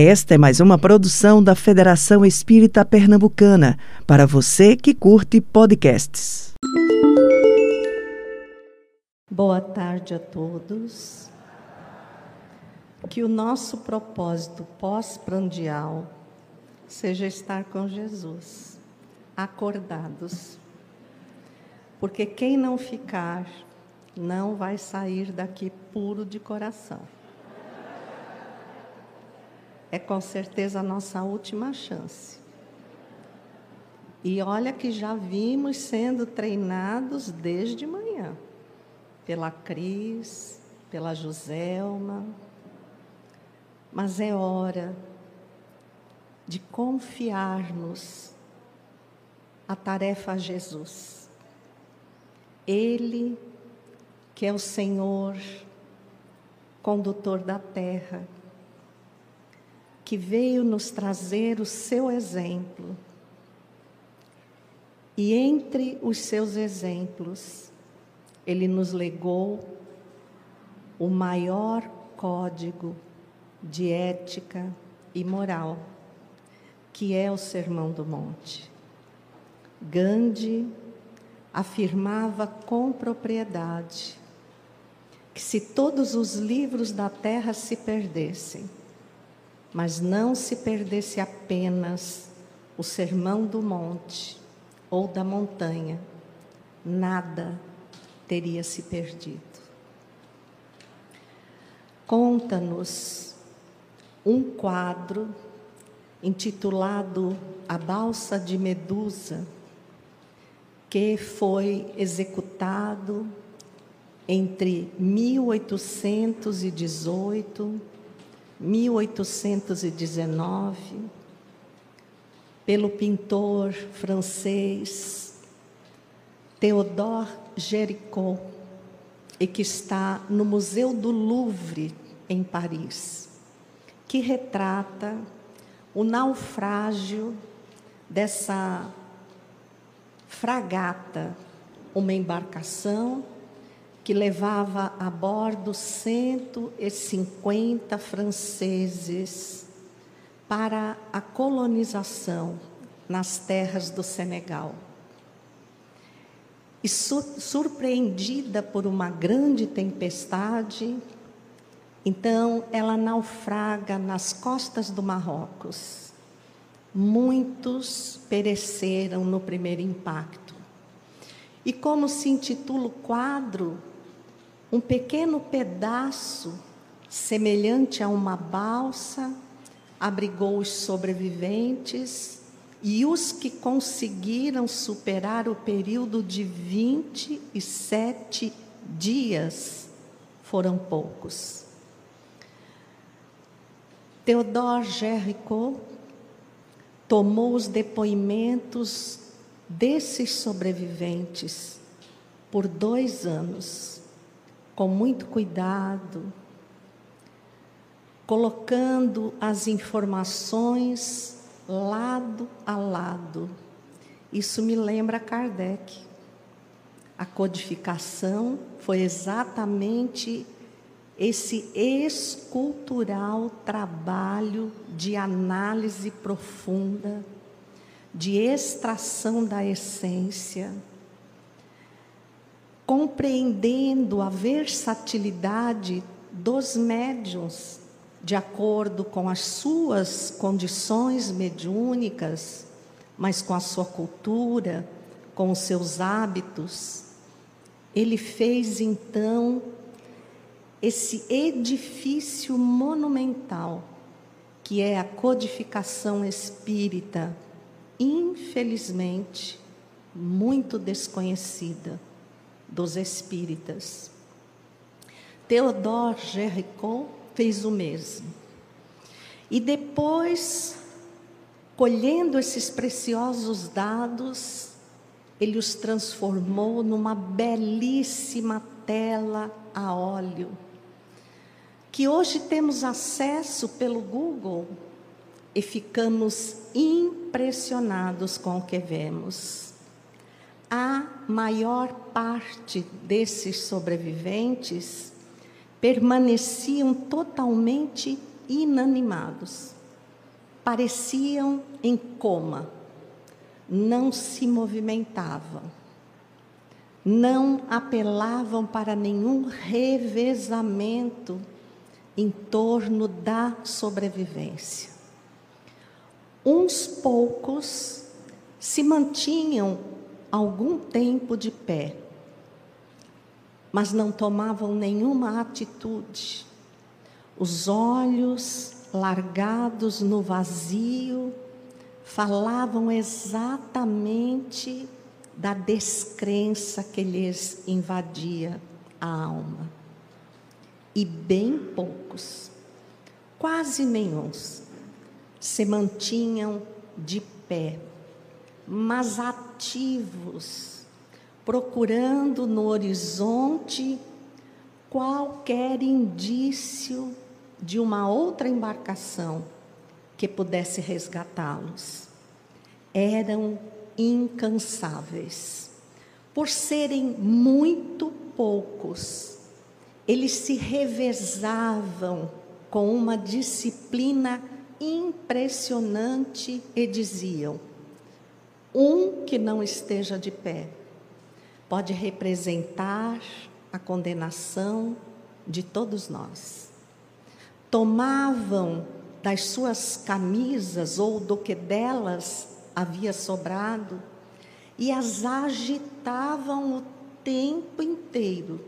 Esta é mais uma produção da Federação Espírita Pernambucana, para você que curte podcasts. Boa tarde a todos. Que o nosso propósito pós-prandial seja estar com Jesus, acordados. Porque quem não ficar, não vai sair daqui puro de coração é com certeza a nossa última chance. E olha que já vimos sendo treinados desde manhã, pela Cris, pela Joselma. Mas é hora de confiarmos a tarefa a Jesus. Ele, que é o Senhor, condutor da terra, que veio nos trazer o seu exemplo. E entre os seus exemplos, ele nos legou o maior código de ética e moral, que é o Sermão do Monte. Gandhi afirmava com propriedade que se todos os livros da terra se perdessem, mas não se perdesse apenas o sermão do monte ou da montanha, nada teria se perdido. Conta-nos um quadro intitulado A Balsa de Medusa, que foi executado entre 1818 1819, pelo pintor francês Théodore Géricault, e que está no Museu do Louvre, em Paris, que retrata o naufrágio dessa fragata, uma embarcação que levava a bordo 150 franceses para a colonização nas terras do Senegal. E surpreendida por uma grande tempestade, então ela naufraga nas costas do Marrocos. Muitos pereceram no primeiro impacto. E como se intitula o quadro, um pequeno pedaço, semelhante a uma balsa, abrigou os sobreviventes e os que conseguiram superar o período de 27 dias foram poucos. Theodore Géricault tomou os depoimentos desses sobreviventes por dois anos com muito cuidado, colocando as informações lado a lado. Isso me lembra Kardec. A codificação foi exatamente esse escultural trabalho de análise profunda, de extração da essência compreendendo a versatilidade dos médiums, de acordo com as suas condições mediúnicas, mas com a sua cultura, com os seus hábitos. Ele fez então esse edifício monumental, que é a codificação espírita, infelizmente muito desconhecida dos espíritas. Theodore Géricault fez o mesmo. E depois, colhendo esses preciosos dados, ele os transformou numa belíssima tela a óleo, que hoje temos acesso pelo Google e ficamos impressionados com o que vemos a maior parte desses sobreviventes permaneciam totalmente inanimados, pareciam em coma, não se movimentavam, não apelavam para nenhum revezamento em torno da sobrevivência. Uns poucos se mantinham algum tempo de pé, mas não tomavam nenhuma atitude. Os olhos largados no vazio falavam exatamente da descrença que lhes invadia a alma. E bem poucos, quase nenhum, se mantinham de pé, mas ativos, procurando no horizonte qualquer indício de uma outra embarcação que pudesse resgatá-los. Eram incansáveis. Por serem muito poucos, eles se revezavam com uma disciplina impressionante e diziam: um que não esteja de pé pode representar a condenação de todos nós. Tomavam das suas camisas ou do que delas havia sobrado e as agitavam o tempo inteiro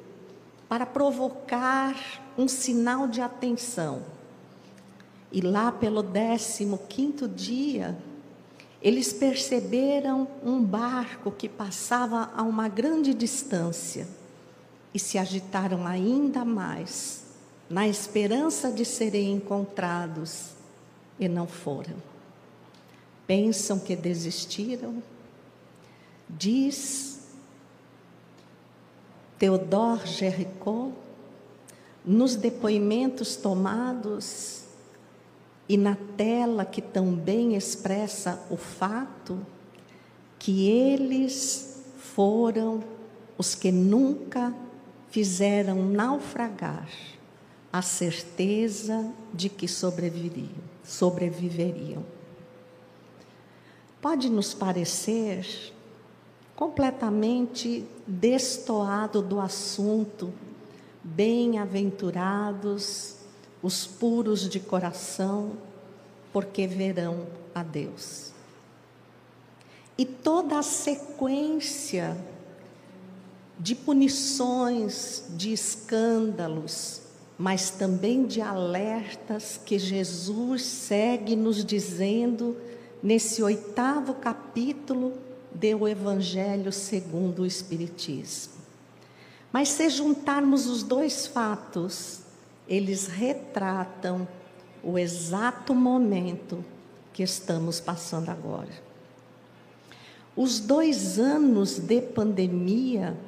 para provocar um sinal de atenção. E lá pelo décimo quinto dia, eles perceberam um barco que passava a uma grande distância e se agitaram ainda mais, na esperança de serem encontrados, e não foram. Pensam que desistiram? Diz Theodore Géricault, nos depoimentos tomados e na tela que também expressa o fato que eles foram os que nunca fizeram naufragar a certeza de que sobreviveriam. sobreviveriam. Pode nos parecer completamente destoado do assunto, bem-aventurados os puros de coração, porque verão a Deus. E toda a sequência de punições, de escândalos, mas também de alertas que Jesus segue nos dizendo nesse oitavo capítulo do Evangelho segundo o Espiritismo. Mas se juntarmos os dois fatos, eles retratam o exato momento que estamos passando agora. Os dois anos de pandemia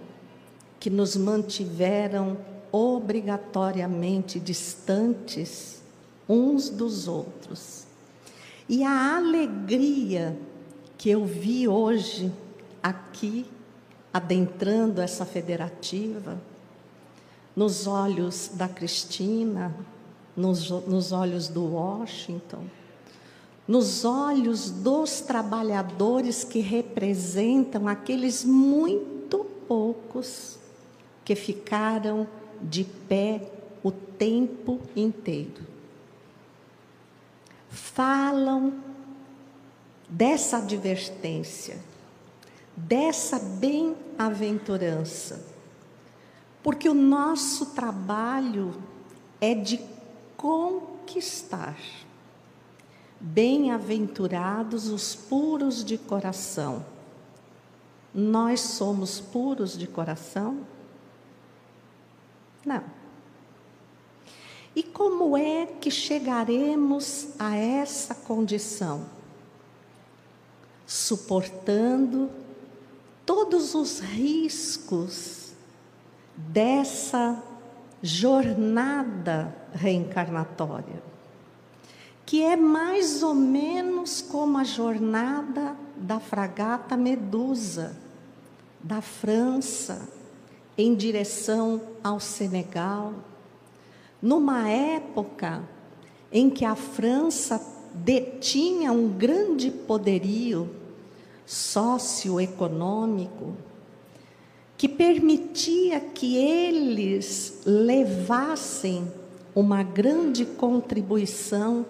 que nos mantiveram obrigatoriamente distantes uns dos outros. E a alegria que eu vi hoje aqui, adentrando essa federativa, nos olhos da Cristina, nos, nos olhos do Washington, nos olhos dos trabalhadores que representam aqueles muito poucos que ficaram de pé o tempo inteiro. Falam dessa advertência, dessa bem-aventurança, porque o nosso trabalho é de conquistar. Bem-aventurados os puros de coração. Nós somos puros de coração? Não. E como é que chegaremos a essa condição? Suportando todos os riscos dessa jornada reencarnatória, que é mais ou menos como a jornada da fragata Medusa, da França, em direção ao Senegal, numa época em que a França detinha um grande poderio socioeconômico que permitia que eles levassem uma grande contribuição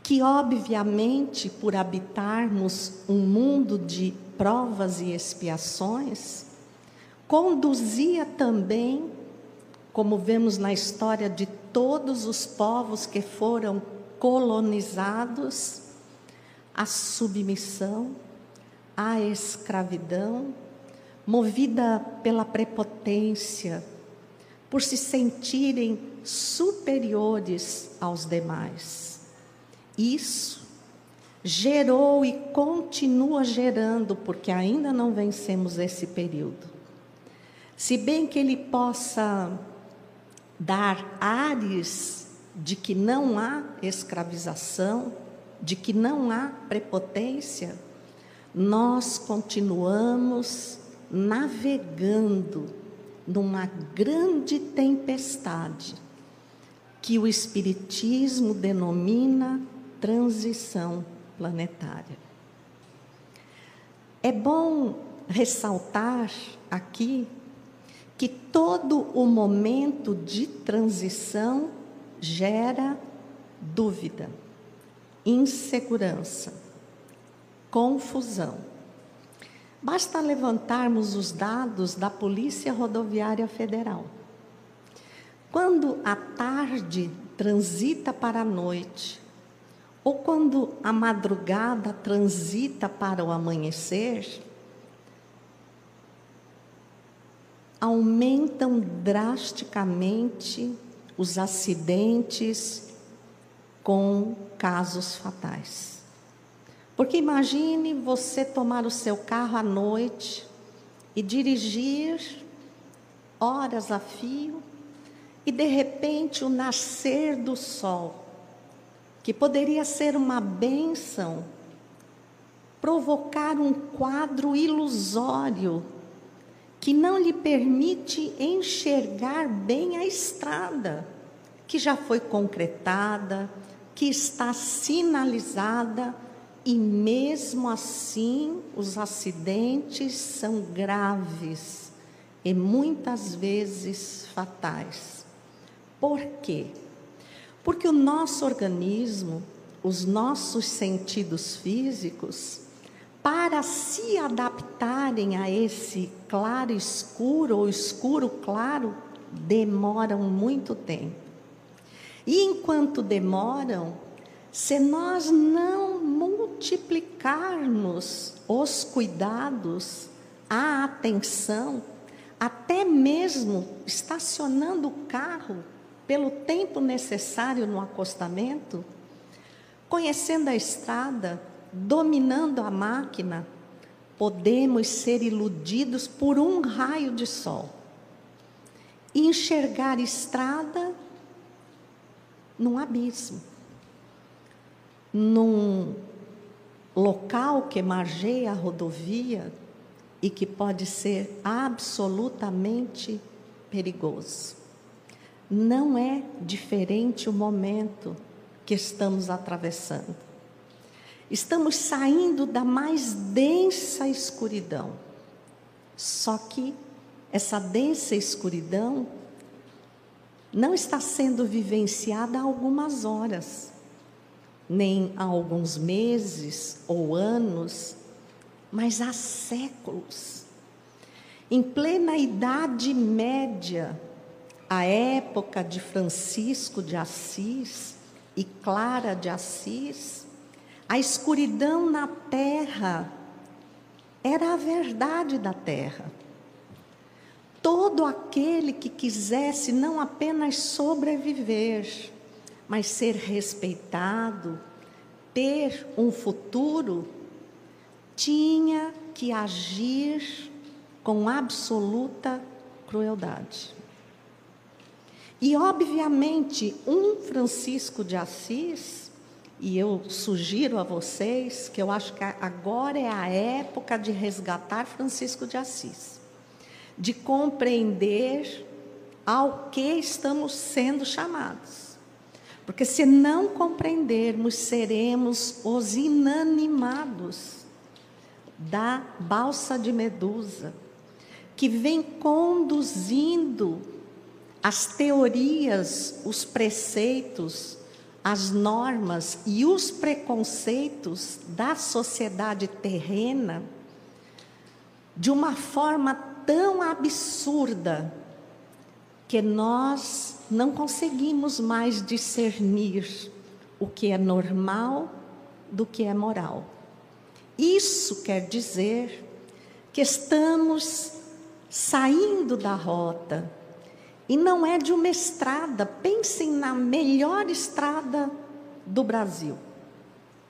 que, obviamente, por habitarmos um mundo de provas e expiações, conduzia também, como vemos na história de todos os povos que foram colonizados, a submissão, a escravidão, movida pela prepotência, por se sentirem superiores aos demais. Isso gerou e continua gerando, porque ainda não vencemos esse período. Se bem que ele possa dar ares de que não há escravização, de que não há prepotência, nós continuamos navegando numa grande tempestade que o Espiritismo denomina transição planetária. É bom ressaltar aqui que todo o momento de transição gera dúvida, insegurança, confusão. Basta levantarmos os dados da Polícia Rodoviária Federal. Quando a tarde transita para a noite, ou quando a madrugada transita para o amanhecer, aumentam drasticamente os acidentes com casos fatais. Porque imagine você tomar o seu carro à noite e dirigir horas a fio e de repente o nascer do sol, que poderia ser uma bênção, provocar um quadro ilusório que não lhe permite enxergar bem a estrada, que já foi concretada, que está sinalizada e mesmo assim, os acidentes são graves e muitas vezes fatais. Por quê? Porque o nosso organismo, os nossos sentidos físicos, para se adaptarem a esse claro escuro ou escuro claro, demoram muito tempo. E enquanto demoram, se nós não multiplicarmos os cuidados, a atenção, até mesmo estacionando o carro pelo tempo necessário no acostamento, conhecendo a estrada, dominando a máquina, podemos ser iludidos por um raio de sol. E enxergar estrada num abismo num local que margeia a rodovia e que pode ser absolutamente perigoso. Não é diferente o momento que estamos atravessando. Estamos saindo da mais densa escuridão. Só que essa densa escuridão não está sendo vivenciada há algumas horas nem há alguns meses ou anos, mas há séculos. Em plena Idade Média, a época de Francisco de Assis e Clara de Assis, a escuridão na terra era a verdade da terra. Todo aquele que quisesse não apenas sobreviver, mas ser respeitado, ter um futuro, tinha que agir com absoluta crueldade. E, obviamente, um Francisco de Assis, e eu sugiro a vocês que eu acho que agora é a época de resgatar Francisco de Assis, de compreender ao que estamos sendo chamados. Porque se não compreendermos, seremos os inanimados da balsa de Medusa, que vem conduzindo as teorias, os preceitos, as normas e os preconceitos da sociedade terrena de uma forma tão absurda que nós não conseguimos mais discernir o que é normal do que é moral. Isso quer dizer que estamos saindo da rota e não é de uma estrada. Pensem na melhor estrada do Brasil.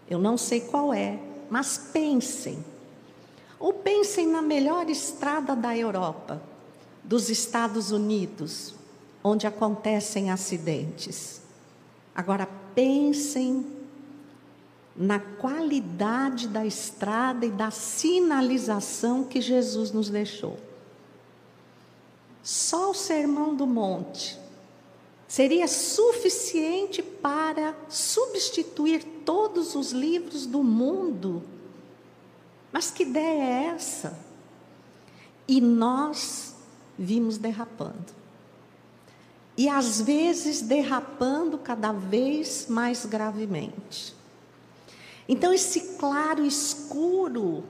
Eu não sei qual é, mas pensem. Ou pensem na melhor estrada da Europa, dos Estados Unidos, onde acontecem acidentes. Agora pensem na qualidade da estrada e da sinalização que Jesus nos deixou. Só o Sermão do Monte seria suficiente para substituir todos os livros do mundo. Mas que ideia é essa? E nós vimos derrapando. E às vezes derrapando cada vez mais gravemente. Então, esse claro escuro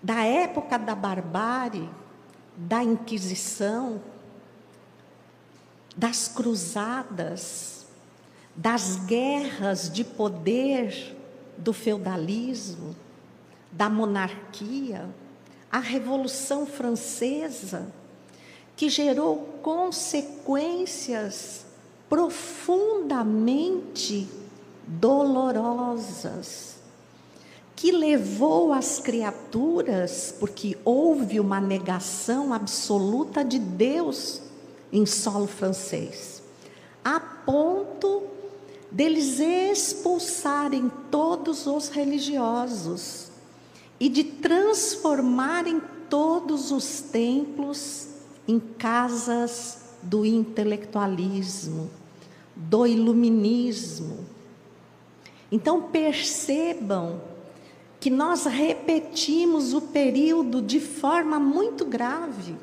da época da barbárie, da Inquisição, das cruzadas, das guerras de poder do feudalismo, da monarquia, a Revolução Francesa, que gerou consequências profundamente dolorosas que levou as criaturas, porque houve uma negação absoluta de Deus em solo francês, a ponto deles expulsarem todos os religiosos e de transformarem todos os templos em casas do intelectualismo, do iluminismo. Então percebam que nós repetimos o período de forma muito grave.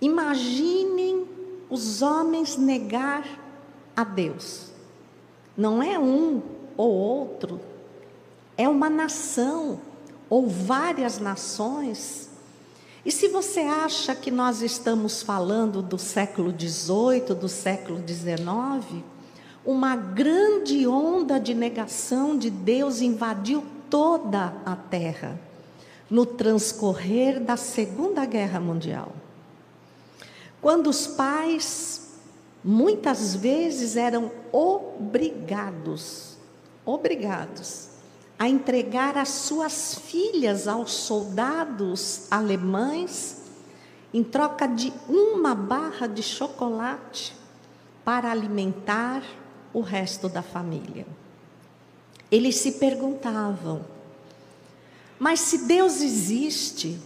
Imaginem os homens negar a Deus. Não é um ou outro, é uma nação ou várias nações. E se você acha que nós estamos falando do século XVIII, do século XIX, uma grande onda de negação de Deus invadiu toda a terra no transcorrer da Segunda Guerra Mundial. Quando os pais muitas vezes eram obrigados, obrigados a entregar as suas filhas aos soldados alemães em troca de uma barra de chocolate para alimentar o resto da família. Eles se perguntavam: mas se Deus existe,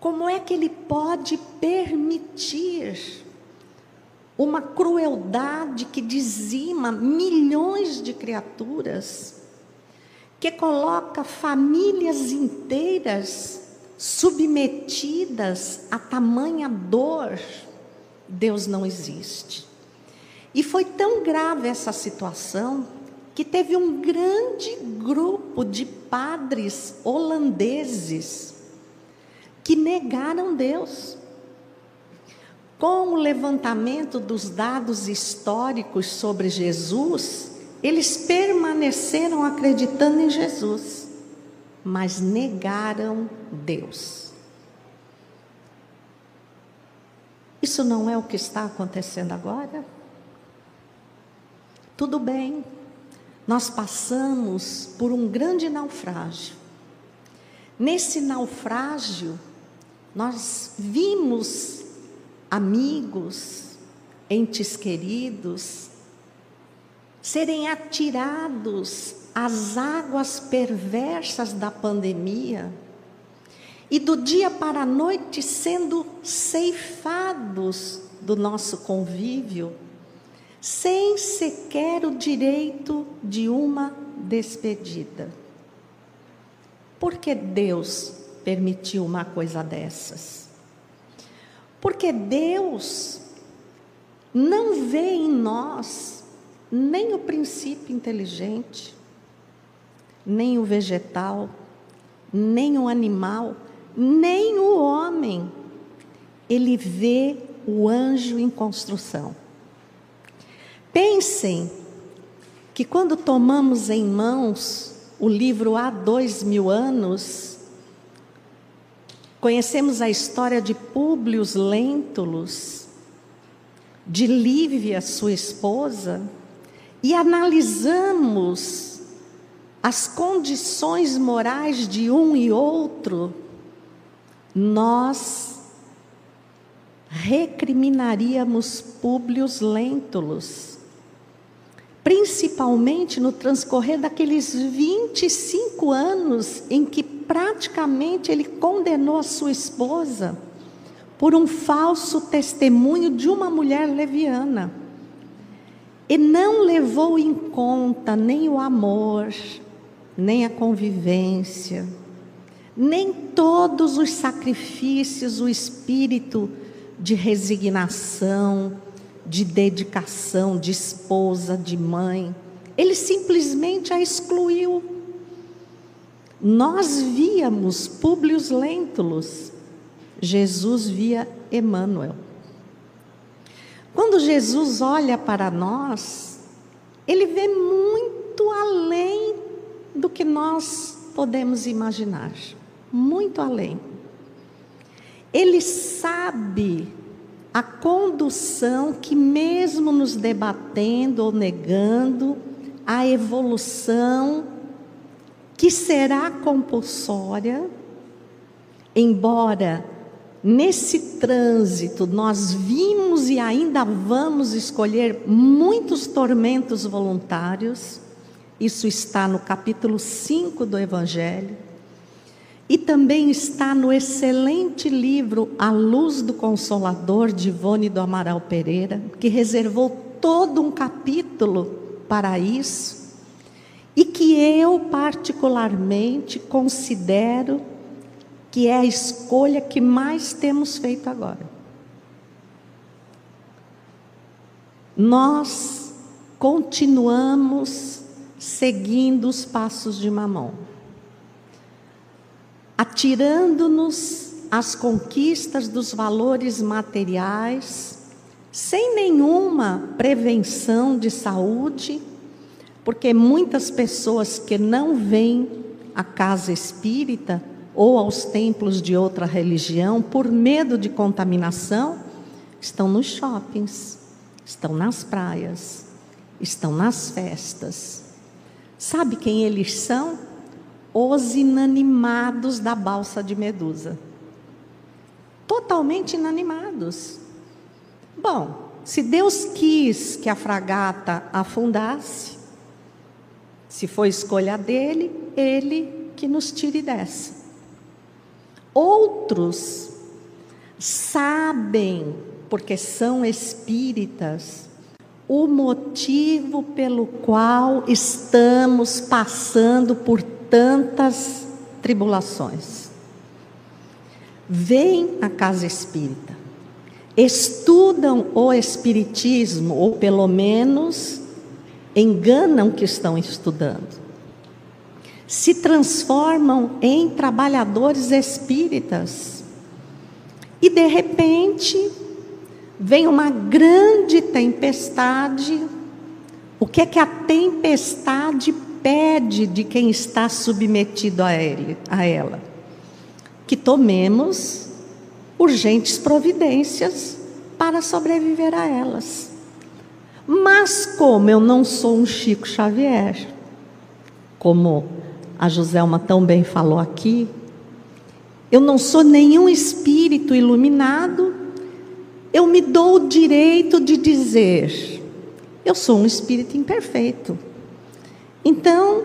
como é que Ele pode permitir uma crueldade que dizima milhões de criaturas, que coloca famílias inteiras submetidas a tamanha dor? Deus não existe. E foi tão grave essa situação que teve um grande grupo de padres holandeses que negaram Deus. Com o levantamento dos dados históricos sobre Jesus, eles permaneceram acreditando em Jesus, mas negaram Deus. Isso não é o que está acontecendo agora? Tudo bem, nós passamos por um grande naufrágio. Nesse naufrágio, nós vimos amigos, entes queridos, serem atirados às águas perversas da pandemia e do dia para a noite sendo ceifados do nosso convívio sem sequer o direito de uma despedida. Por que Deus permitiu uma coisa dessas? Porque Deus não vê em nós nem o princípio inteligente, nem o vegetal, nem o animal, nem o homem. Ele vê o anjo em construção. Pensem que quando tomamos em mãos o livro há dois mil anos, conhecemos a história de Públio Lentulus, de Lívia, sua esposa, e analisamos as condições morais de um e outro, nós recriminaríamos Públio Lentulus, principalmente no transcorrer daqueles 25 anos em que praticamente ele condenou a sua esposa por um falso testemunho de uma mulher leviana. E não levou em conta nem o amor, nem a convivência, nem todos os sacrifícios, o espírito de resignação, de dedicação, de esposa, de mãe. Ele simplesmente a excluiu. Nós víamos Públio Lentulus, Jesus via Emmanuel. Quando Jesus olha para nós, ele vê muito além do que nós podemos imaginar, muito além. Ele sabe a condução que, mesmo nos debatendo ou negando, a evolução que será compulsória, embora nesse trânsito nós vimos e ainda vamos escolher muitos tormentos voluntários, isso está no capítulo 5 do Evangelho. E também está no excelente livro A Luz do Consolador, de Ivone do Amaral Pereira, que reservou todo um capítulo para isso, e que eu, particularmente, considero que é a escolha que mais temos feito agora. Nós continuamos seguindo os passos de Mamon, atirando-nos às conquistas dos valores materiais, sem nenhuma prevenção de saúde, porque muitas pessoas que não vêm à casa espírita ou aos templos de outra religião por medo de contaminação, estão nos shoppings, estão nas praias, estão nas festas Sabe quem eles são? Os inanimados da balsa de Medusa. Totalmente inanimados. Bom, se Deus quis que a fragata afundasse, se foi escolha dele, ele que nos tire dessa. Outros sabem, porque são espíritas, o motivo pelo qual estamos passando por tantas tribulações. Vêm à casa espírita, estudam o espiritismo, ou pelo menos enganam que estão estudando. Se transformam em trabalhadores espíritas. E de repente vem uma grande tempestade. O que é que a tempestade pede de quem está submetido a, ele, a ela? Que tomemos urgentes providências para sobreviver a elas. Mas como eu não sou um Chico Xavier, como a Joselma tão bem falou aqui, eu não sou nenhum espírito iluminado eu me dou o direito de dizer: eu sou um espírito imperfeito. Então,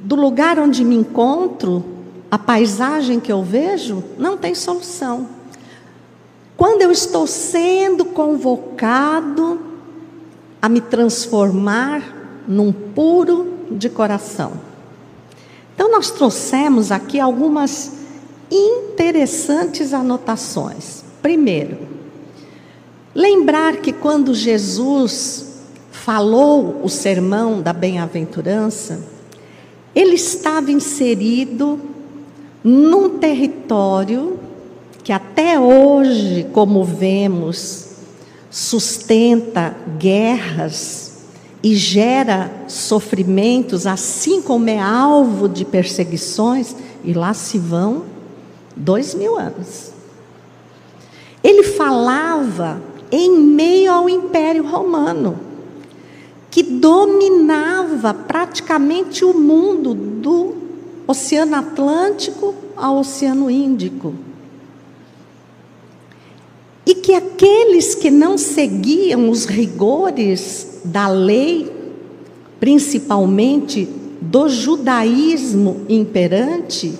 do lugar onde me encontro, a paisagem que eu vejo não tem solução. Quando eu estou sendo convocado a me transformar num puro de coração. Então, nós trouxemos aqui algumas interessantes anotações. Primeiro, lembrar que quando Jesus falou o sermão da bem-aventurança, ele estava inserido num território que até hoje, como vemos, sustenta guerras e gera sofrimentos, assim como é alvo de perseguições, e lá se vão dois mil anos. Ele falava em meio ao Império Romano, que dominava praticamente o mundo do Oceano Atlântico ao Oceano Índico. E que aqueles que não seguiam os rigores da lei, principalmente do judaísmo imperante,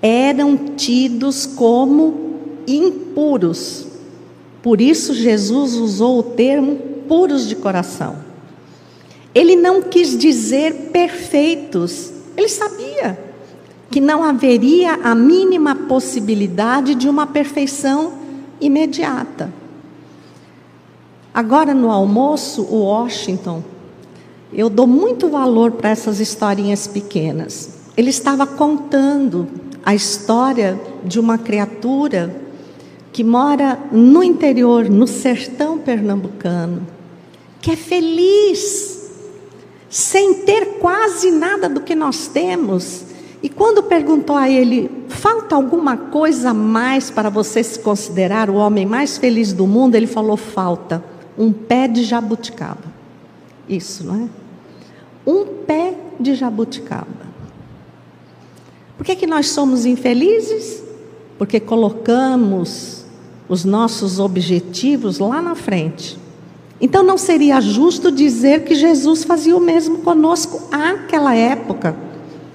eram tidos como impuros. Por isso, Jesus usou o termo puros de coração. Ele não quis dizer perfeitos, ele sabia que não haveria a mínima possibilidade de uma perfeição imediata. Agora, no almoço, o Washington, eu dou muito valor para essas historinhas pequenas. Ele estava contando a história de uma criatura que mora no interior, no sertão pernambucano, que é feliz, sem ter quase nada do que nós temos. E quando perguntou a ele, falta alguma coisa mais para você se considerar o homem mais feliz do mundo? Ele falou: falta um pé de jabuticaba. Isso, não é? Um pé de jabuticaba. Por que, que nós somos infelizes? Porque colocamos os nossos objetivos lá na frente. Então não seria justo dizer que Jesus fazia o mesmo conosco àquela época.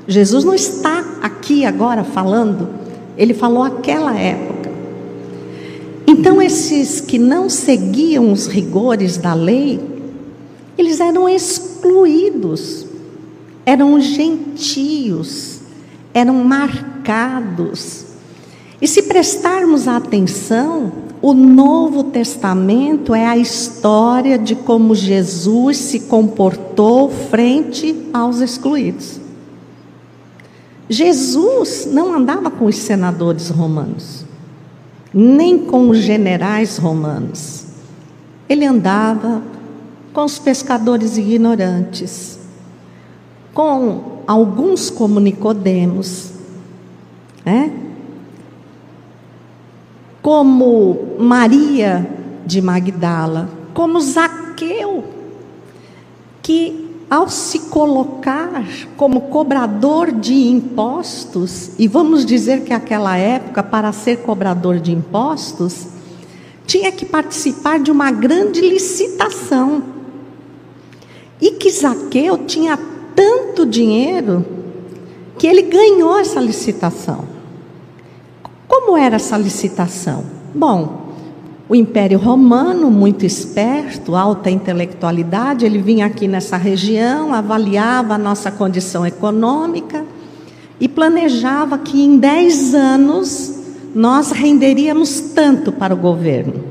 Jesus não está aqui agora falando, ele falou aquela época. Então esses que não seguiam os rigores da lei, eles eram excluídos, eram gentios eram marcados. E se prestarmos atenção, o Novo Testamento é a história de como Jesus se comportou frente aos excluídos. Jesus não andava com os senadores romanos, nem com os generais romanos. Ele andava com os pescadores ignorantes, com alguns como Nicodemos, né? como Maria de Magdala, como Zaqueu, que ao se colocar como cobrador de impostos, e vamos dizer que aquela época, para ser cobrador de impostos, tinha que participar de uma grande licitação. E que Zaqueu tinha tanto dinheiro que ele ganhou essa licitação. Como era essa licitação? Bom, o Império Romano, muito esperto, alta intelectualidade, ele vinha aqui nessa região, avaliava a nossa condição econômica e planejava que em 10 anos nós renderíamos tanto para o governo.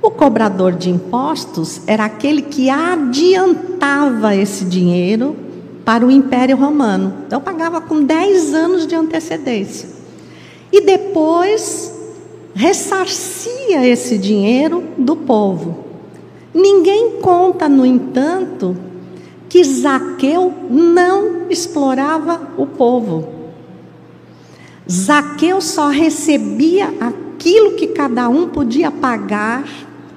O cobrador de impostos era aquele que adiantava esse dinheiro para o Império Romano. Então pagava com 10 anos de antecedência. E depois ressarcia esse dinheiro do povo. Ninguém conta, no entanto, que Zaqueu não explorava o povo. Zaqueu só recebia aquilo que cada um podia pagar,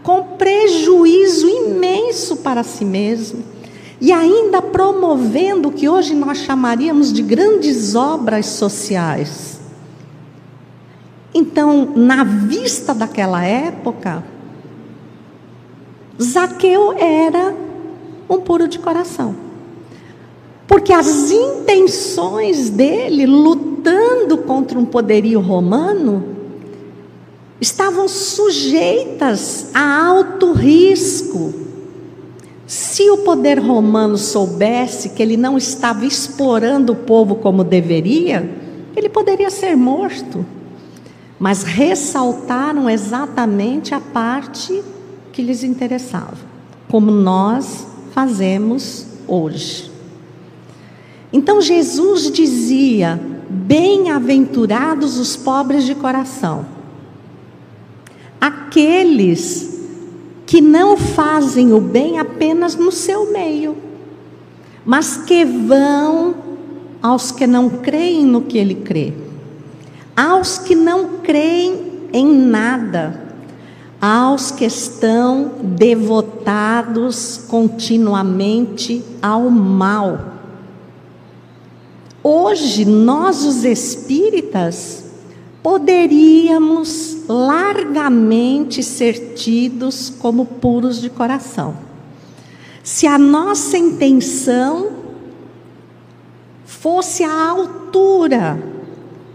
com prejuízo imenso para si mesmo e ainda promovendo o que hoje nós chamaríamos de grandes obras sociais. Então, na vista daquela época, Zaqueu era um puro de coração. Porque as intenções dele, lutando contra um poderio romano, estavam sujeitas a alto risco Se o poder romano soubesse que ele não estava explorando o povo como deveria, ele poderia ser morto. Mas ressaltaram exatamente a parte que lhes interessava, como nós fazemos hoje. Então Jesus dizia: Bem-aventurados os pobres de coração, aqueles que não fazem o bem apenas no seu meio, mas que vão aos que não creem no que ele crê, aos que não creem em nada, aos que estão devotados continuamente ao mal. Hoje, nós, os espíritas, poderíamos largamente ser tidos como puros de coração. Se a nossa intenção fosse à altura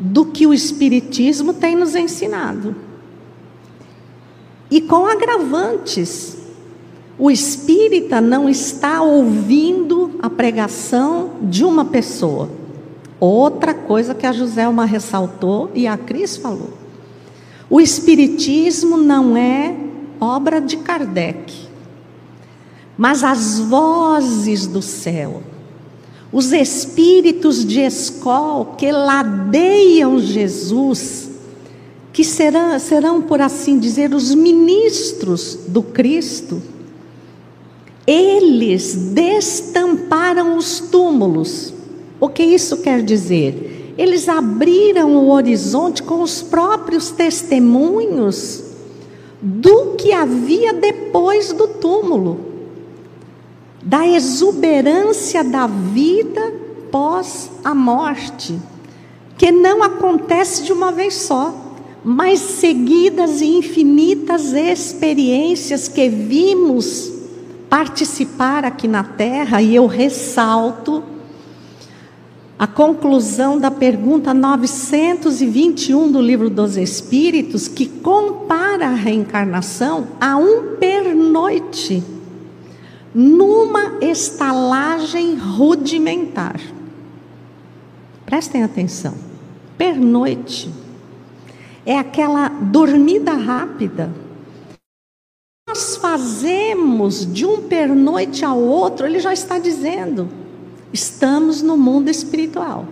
do que o Espiritismo tem nos ensinado. E com agravantes. O espírita não está ouvindo a pregação de uma pessoa. Outra coisa que a Joselma ressaltou e a Cris falou. O espiritismo não é obra de Kardec, mas as vozes do céu, os espíritos de escol que ladeiam Jesus, que serão, serão, por assim dizer, os ministros do Cristo, eles destamparam os túmulos. O que isso quer dizer? Eles abriram o horizonte com os próprios testemunhos do que havia depois do túmulo, da exuberância da vida pós a morte, que não acontece de uma vez só, mas seguidas e infinitas experiências que vimos participar aqui na Terra, e eu ressalto a conclusão da pergunta 921 do Livro dos Espíritos, que compara a reencarnação a um pernoite numa estalagem rudimentar. Prestem atenção. Pernoite é aquela dormida rápida nós fazemos de um pernoite ao outro, ele já está dizendo, estamos no mundo espiritual.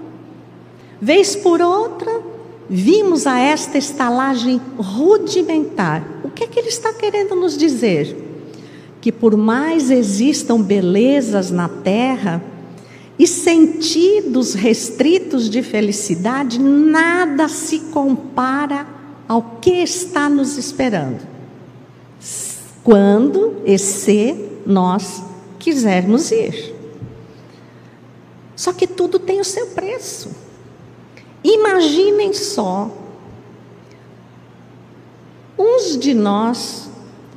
Vez por outra, vimos a esta estalagem rudimentar. O que é que ele está querendo nos dizer? Que por mais existam belezas na terra e sentidos restritos de felicidade, nada se compara ao que está nos esperando quando e se nós quisermos ir. Só que tudo tem o seu preço. Imaginem só, uns de nós,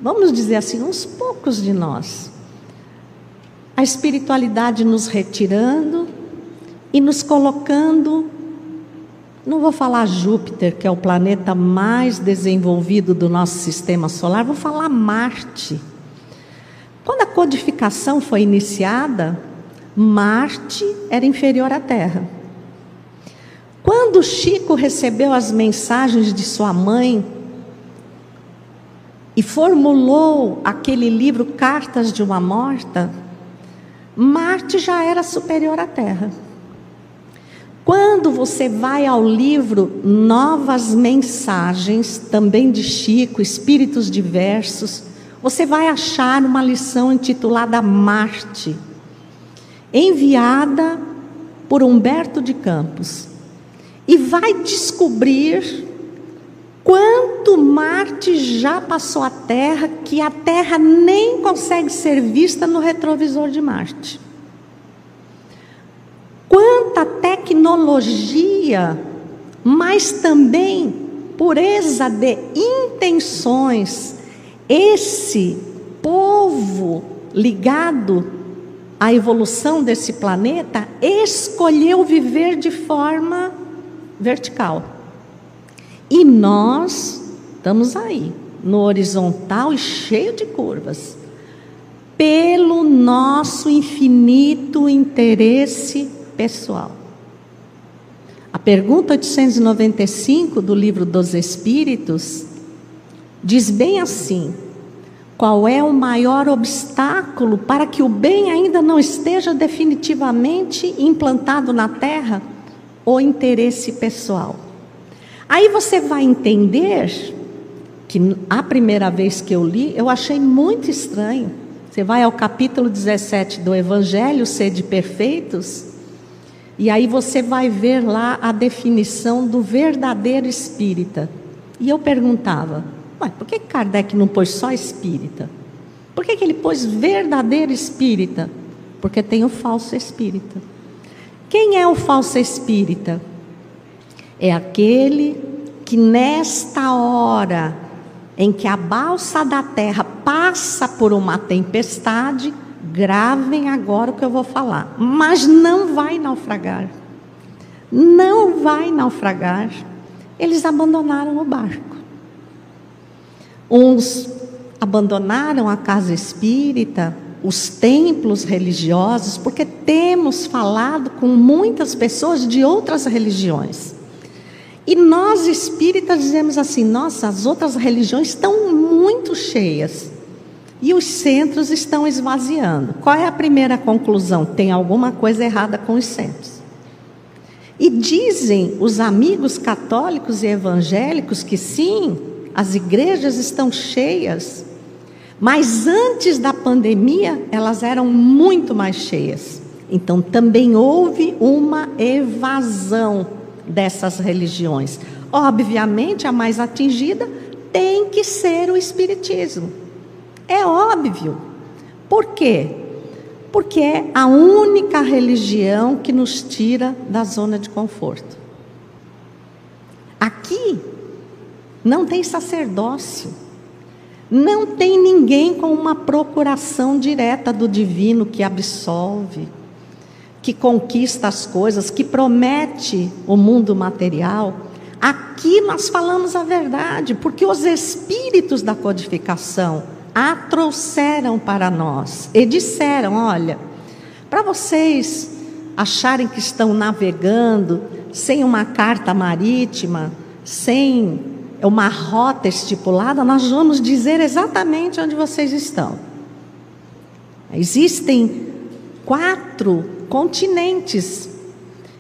vamos dizer assim, uns poucos de nós, a espiritualidade nos retirando e nos colocando não vou falar Júpiter, que é o planeta mais desenvolvido do nosso sistema solar, vou falar Marte. Quando a codificação foi iniciada, Marte era inferior à Terra. Quando Chico recebeu as mensagens de sua mãe e formulou aquele livro Cartas de uma Morta, Marte já era superior à Terra. Quando você vai ao livro Novas Mensagens, também de Chico, Espíritos Diversos, você vai achar uma lição intitulada Marte, enviada por Humberto de Campos. E vai descobrir quanto Marte já passou a Terra, que a Terra nem consegue ser vista no retrovisor de Marte quanta tecnologia, mas também pureza de intenções. Esse povo ligado à evolução desse planeta escolheu viver de forma vertical. E nós estamos aí, no horizontal e cheio de curvas. pelo nosso infinito interesse pessoal. A pergunta 895 do livro dos Espíritos diz bem assim: qual é o maior obstáculo para que o bem ainda não esteja definitivamente implantado na terra? O interesse pessoal. Aí você vai entender que a primeira vez que eu li, eu achei muito estranho. Você vai ao capítulo 17 do Evangelho, Sede Perfeitos, e aí você vai ver lá a definição do verdadeiro espírita. E eu perguntava, Ué, por que Kardec não pôs só espírita? Por que, que ele pôs verdadeiro espírita? Porque tem o falso espírita. Quem é o falso espírita? É aquele que nesta hora em que a balsa da terra passa por uma tempestade, gravem agora o que eu vou falar, mas não vai naufragar. Não vai naufragar. Eles abandonaram o barco. Uns abandonaram a casa espírita, os templos religiosos, porque temos falado com muitas pessoas de outras religiões. E nós espíritas dizemos assim: nossa, as outras religiões estão muito cheias e os centros estão esvaziando. Qual é a primeira conclusão? Tem alguma coisa errada com os centros. E dizem os amigos católicos e evangélicos que sim, as igrejas estão cheias, mas antes da pandemia elas eram muito mais cheias. Então também houve uma evasão dessas religiões. Obviamente, a mais atingida tem que ser o Espiritismo. É óbvio. Por quê? Porque é a única religião que nos tira da zona de conforto. Aqui não tem sacerdócio, não tem ninguém com uma procuração direta do divino que absolve, que conquista as coisas, que promete o mundo material. Aqui nós falamos a verdade, porque os espíritos da codificação a trouxeram para nós e disseram: olha, para vocês acharem que estão navegando sem uma carta marítima, sem uma rota estipulada, nós vamos dizer exatamente onde vocês estão. Existem quatro continentes.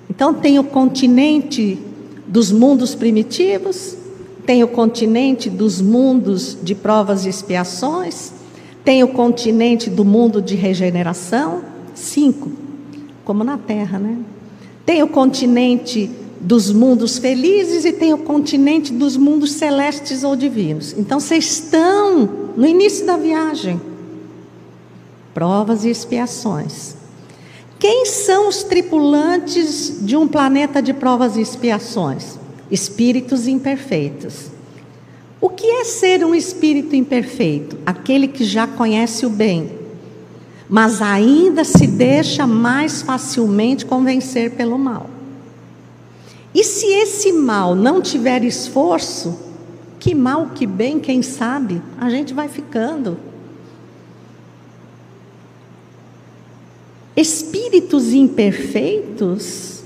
Então, tem o continente dos mundos primitivos, tem o continente dos mundos de provas e expiações, tem o continente do mundo de regeneração, cinco, como na Terra, né? Tem o continente dos mundos felizes e tem o continente dos mundos celestes ou divinos. Então vocês estão no início da viagem. Provas e expiações. Quem são os tripulantes de um planeta de provas e expiações? Espíritos imperfeitos. O que é ser um espírito imperfeito? Aquele que já conhece o bem, mas ainda se deixa mais facilmente convencer pelo mal. E se esse mal não tiver esforço, que mal, que bem, quem sabe, a gente vai ficando. Espíritos imperfeitos,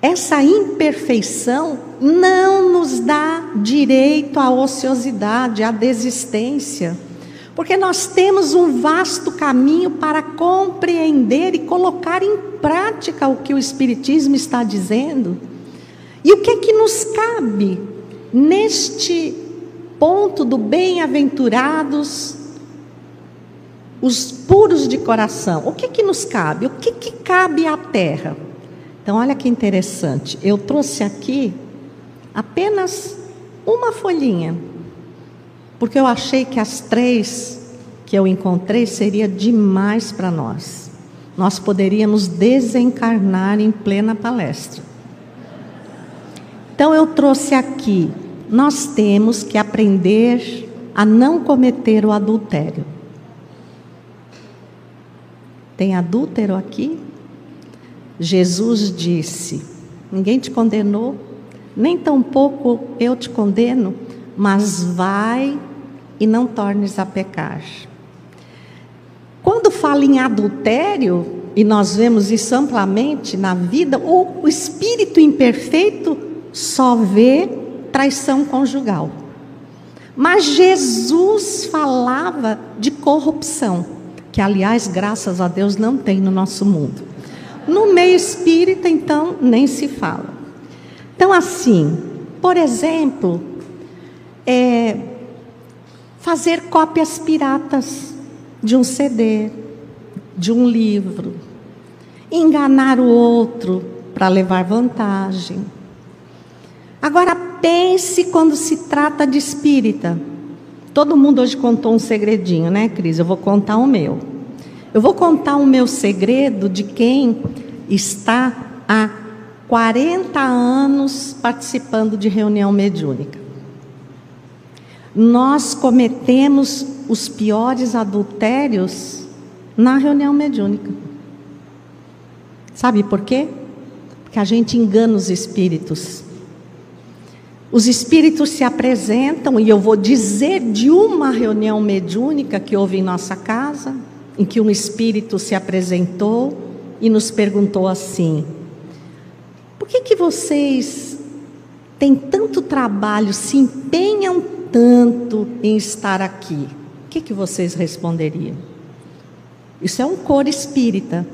essa imperfeição não nos dá direito à ociosidade, à desistência, porque nós temos um vasto caminho para compreender e colocar em prática o que o Espiritismo está dizendo. E o que é que nos cabe neste ponto do bem-aventurados, os puros de coração? O que que nos cabe? O que, que cabe à terra? Então, olha que interessante. Eu trouxe aqui apenas uma folhinha, porque eu achei que as três que eu encontrei seria demais para nós. Nós poderíamos desencarnar em plena palestra. Então eu trouxe aqui, nós temos que aprender a não cometer o adultério. Tem adúltero aqui? Jesus disse: Ninguém te condenou, nem tampouco eu te condeno, mas vai e não tornes a pecar. Quando fala em adultério, e nós vemos isso amplamente na vida, o, o espírito imperfeito só vê traição conjugal. Mas Jesus falava de corrupção, que aliás, graças a Deus, não tem no nosso mundo. No meio espírita, então, nem se fala. Então, assim, por exemplo, é, fazer cópias piratas de um CD, de um livro, enganar o outro para levar vantagem. Agora pense quando se trata de espírita. Todo mundo hoje contou um segredinho, né, Cris? Eu vou contar o meu. Eu vou contar o meu segredo de quem está há 40 anos participando de reunião mediúnica. Nós cometemos os piores adultérios na reunião mediúnica. Sabe por quê? Porque a gente engana os espíritos. Os espíritos se apresentam, e eu vou dizer de uma reunião mediúnica que houve em nossa casa, em que um espírito se apresentou e nos perguntou assim: por que, que vocês têm tanto trabalho, se empenham tanto em estar aqui? O que, que vocês responderiam? Isso é um cor espírita.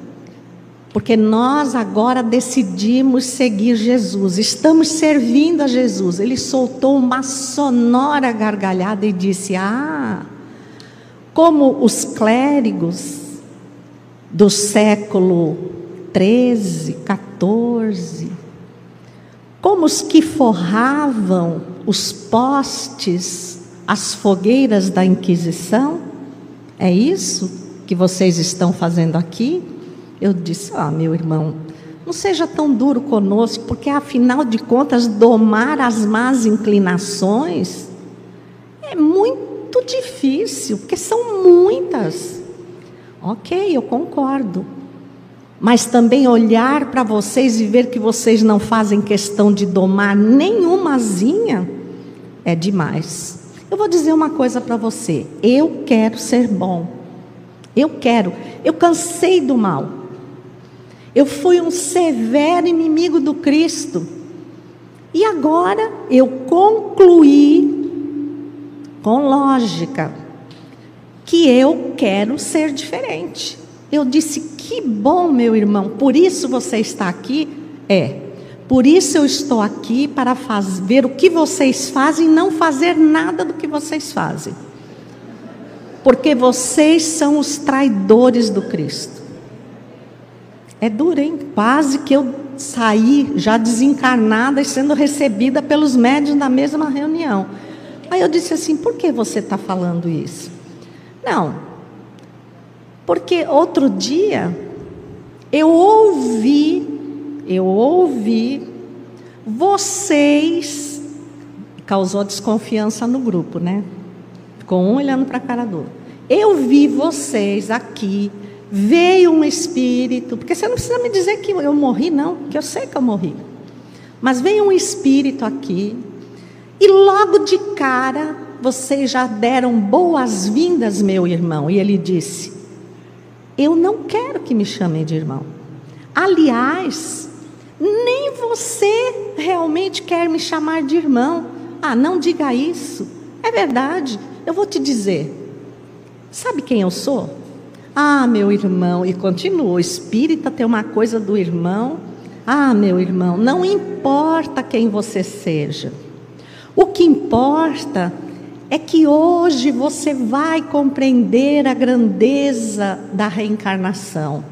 Porque nós agora decidimos seguir Jesus, estamos servindo a Jesus. Ele soltou uma sonora gargalhada e disse: Ah, como os clérigos do século 13, 14, como os que forravam os postes, as fogueiras da Inquisição, é isso que vocês estão fazendo aqui? Eu disse: Ah, meu irmão, não seja tão duro conosco, porque afinal de contas, domar as más inclinações é muito difícil, porque são muitas. Ok, eu concordo. Mas também olhar para vocês e ver que vocês não fazem questão de domar nenhumazinha é demais. Eu vou dizer uma coisa para você: eu quero ser bom. Eu quero. Eu cansei do mal. Eu fui um severo inimigo do Cristo. E agora eu concluí, com lógica, que eu quero ser diferente. Eu disse: que bom, meu irmão, por isso você está aqui? É, por isso eu estou aqui para fazer, ver o que vocês fazem e não fazer nada do que vocês fazem. Porque vocês são os traidores do Cristo. É duro, hein? Quase que eu saí já desencarnada e sendo recebida pelos médios na mesma reunião. Aí eu disse assim: por que você está falando isso? Não, porque outro dia eu ouvi, eu ouvi vocês, causou desconfiança no grupo, né? Ficou um olhando para a cara do outro. Eu vi vocês aqui veio um espírito, porque você não precisa me dizer que eu morri, não, que eu sei que eu morri. Mas veio um espírito aqui, e logo de cara vocês já deram boas-vindas, meu irmão. E ele disse: Eu não quero que me chamem de irmão. Aliás, nem você realmente quer me chamar de irmão. Ah, não diga isso. É verdade. Eu vou te dizer. Sabe quem eu sou? Ah, meu irmão, e continua, espírita tem uma coisa do irmão. Ah, meu irmão, não importa quem você seja. O que importa é que hoje você vai compreender a grandeza da reencarnação.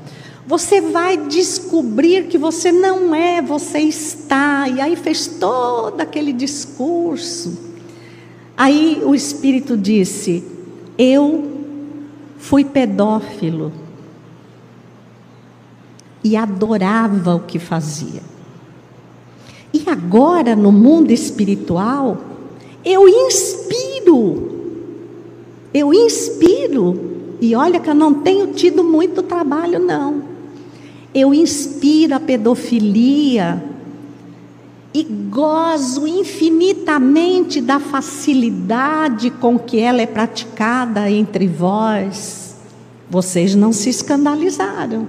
Você vai descobrir que você não é, você está. E aí fez todo aquele discurso. Aí o Espírito disse: Eu Fui pedófilo e adorava o que fazia. E agora, no mundo espiritual, eu inspiro. Eu inspiro. E olha que eu não tenho tido muito trabalho, não. Eu inspiro a pedofilia e gozo infinitamente da facilidade com que ela é praticada entre vós. Vocês não se escandalizaram.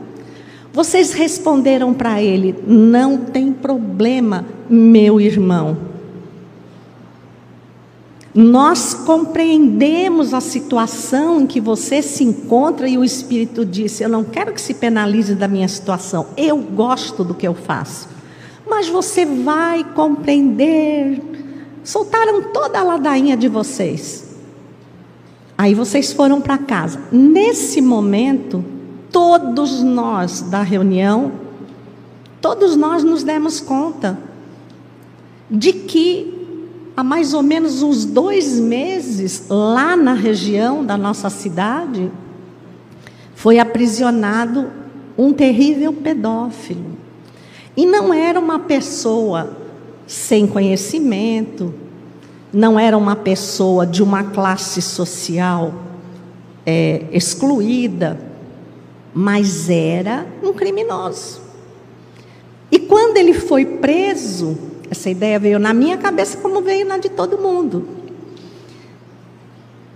Vocês responderam para ele: Não tem problema, meu irmão. Nós compreendemos a situação em que você se encontra e o Espírito disse: Eu não quero que se penalize da minha situação, eu gosto do que eu faço. Mas você vai compreender. Soltaram toda a ladainha de vocês. Aí vocês foram para casa. Nesse momento, todos nós da reunião, todos nós nos demos conta de que há mais ou menos uns dois meses, lá na região da nossa cidade, foi aprisionado um terrível pedófilo. E não era uma pessoa sem conhecimento, não era uma pessoa de uma classe social é, excluída, mas era um criminoso. E quando ele foi preso, essa ideia veio na minha cabeça, como veio na de todo mundo.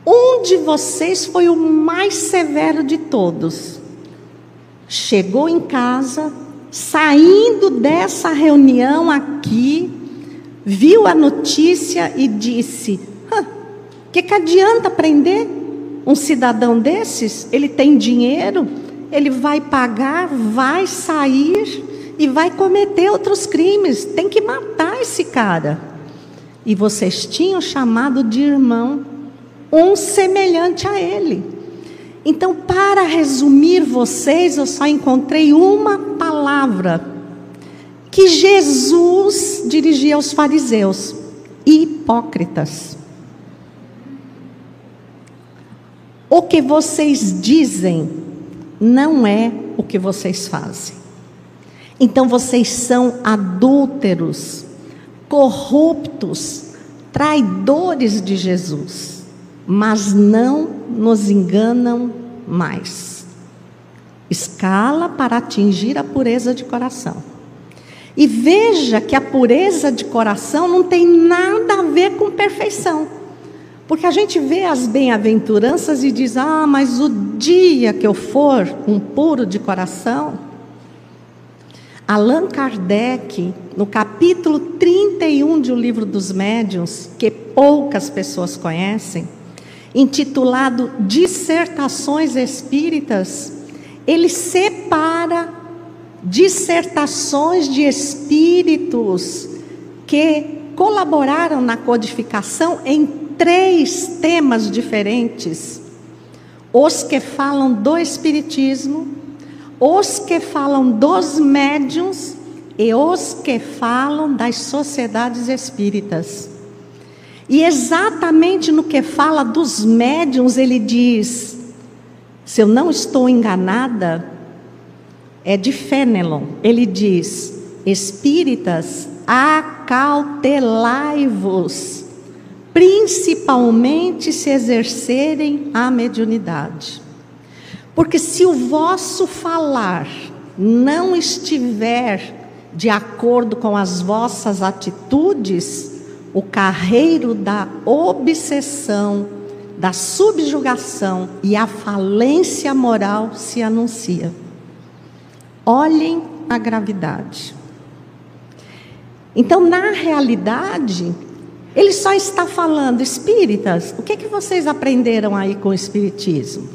Um de vocês foi o mais severo de todos. Chegou em casa, saindo dessa reunião aqui, viu a notícia e disse: O que, que adianta prender um cidadão desses? Ele tem dinheiro, ele vai pagar, vai sair e vai cometer outros crimes. Tem que matar esse cara. E vocês tinham chamado de irmão um semelhante a ele. Então, para resumir vocês, eu só encontrei uma palavra que Jesus dirigia aos fariseus: hipócritas. O que vocês dizem não é o que vocês fazem. Então vocês são adúlteros, corruptos, traidores de Jesus, mas não nos enganam mais. Escala para atingir a pureza de coração. E veja que a pureza de coração não tem nada a ver com perfeição. Porque a gente vê as bem-aventuranças e diz: ah, mas o dia que eu for um puro de coração, Allan Kardec, no capítulo 31 de O Livro dos Médiuns, que poucas pessoas conhecem, intitulado Dissertações Espíritas, ele separa dissertações de espíritos que colaboraram na codificação em três temas diferentes: os que falam do Espiritismo, os que falam dos médiums e os que falam das sociedades espíritas. E exatamente no que fala dos médiums, ele diz: se eu não estou enganada, é de Fenelon. Ele diz: espíritas, acautelai-vos, principalmente se exercerem a mediunidade. Porque se o vosso falar não estiver de acordo com as vossas atitudes, o carreiro da obsessão, da subjugação e a falência moral se anuncia. Olhem a gravidade. Então, na realidade, ele só está falando, espíritas, o que, é que vocês aprenderam aí com o espiritismo?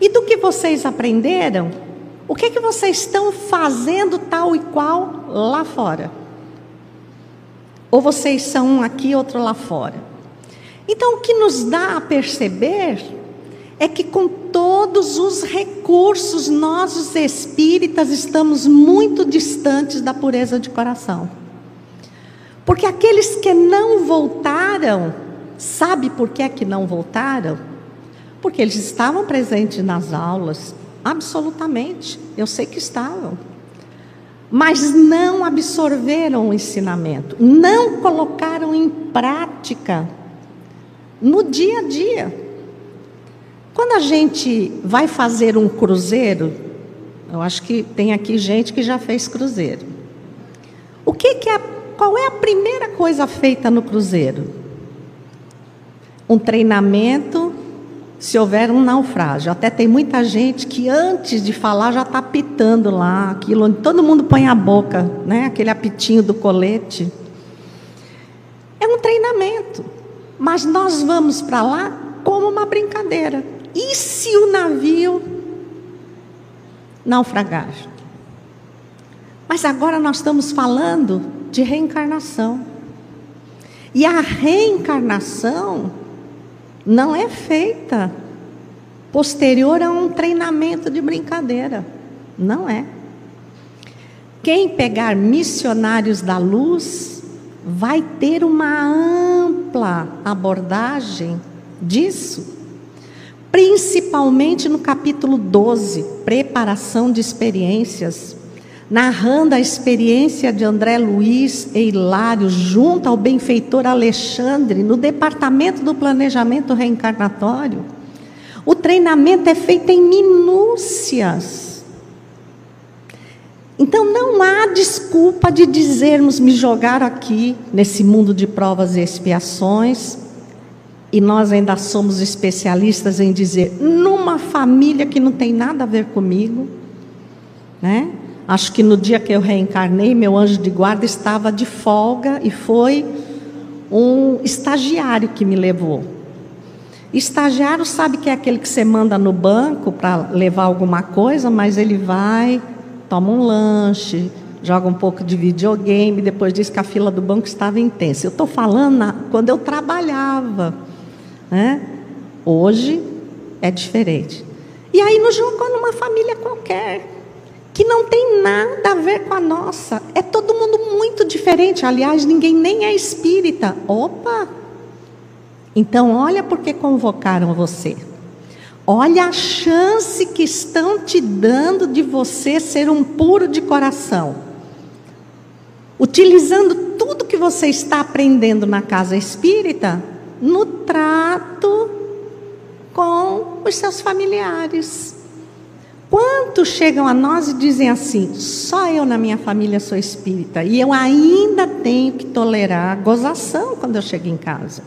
E do que vocês aprenderam, o que, é que vocês estão fazendo tal e qual lá fora? Ou vocês são um aqui, outro lá fora? Então, o que nos dá a perceber é que com todos os recursos, nós, os espíritas, estamos muito distantes da pureza de coração. Porque aqueles que não voltaram, sabe por que é que não voltaram? Porque eles estavam presentes nas aulas, absolutamente, eu sei que estavam. Mas não absorveram o ensinamento, não colocaram em prática no dia a dia. Quando a gente vai fazer um cruzeiro, eu acho que tem aqui gente que já fez cruzeiro. O que, que é, qual é a primeira coisa feita no cruzeiro? Um treinamento se houver um naufrágio. Até tem muita gente que antes de falar já está apitando lá, aquilo onde todo mundo põe a boca, né? aquele apitinho do colete. É um treinamento. Mas nós vamos para lá como uma brincadeira. E se o navio naufragar? Mas agora nós estamos falando de reencarnação. E a reencarnação não é feita posterior a um treinamento de brincadeira. Não é. Quem pegar missionários da luz vai ter uma ampla abordagem disso, principalmente no capítulo 12, preparação de experiências, narrando a experiência de André Luiz e Hilário junto ao benfeitor Alexandre no departamento do planejamento reencarnatório. O treinamento é feito em minúcias então não há desculpa de dizermos me jogar aqui nesse mundo de provas e expiações e nós ainda somos especialistas em dizer numa família que não tem nada a ver comigo, né? Acho que no dia que eu reencarnei, meu anjo de guarda estava de folga e foi um estagiário que me levou. Estagiário sabe que é aquele que você manda no banco para levar alguma coisa, mas ele vai toma um lanche, joga um pouco de videogame, depois diz que a fila do banco estava intensa. Eu estou falando na, quando eu trabalhava. Né? Hoje é diferente. E aí nos jogou numa família qualquer, que não tem nada a ver com a nossa. É todo mundo muito diferente. Aliás, ninguém nem é espírita. Opa! Então, olha por que convocaram você. Olha a chance que estão te dando de você ser um puro de coração. Utilizando tudo que você está aprendendo na casa espírita no trato com os seus familiares. Quantos chegam a nós e dizem assim: só eu na minha família sou espírita e eu ainda tenho que tolerar gozação quando eu chego em casa.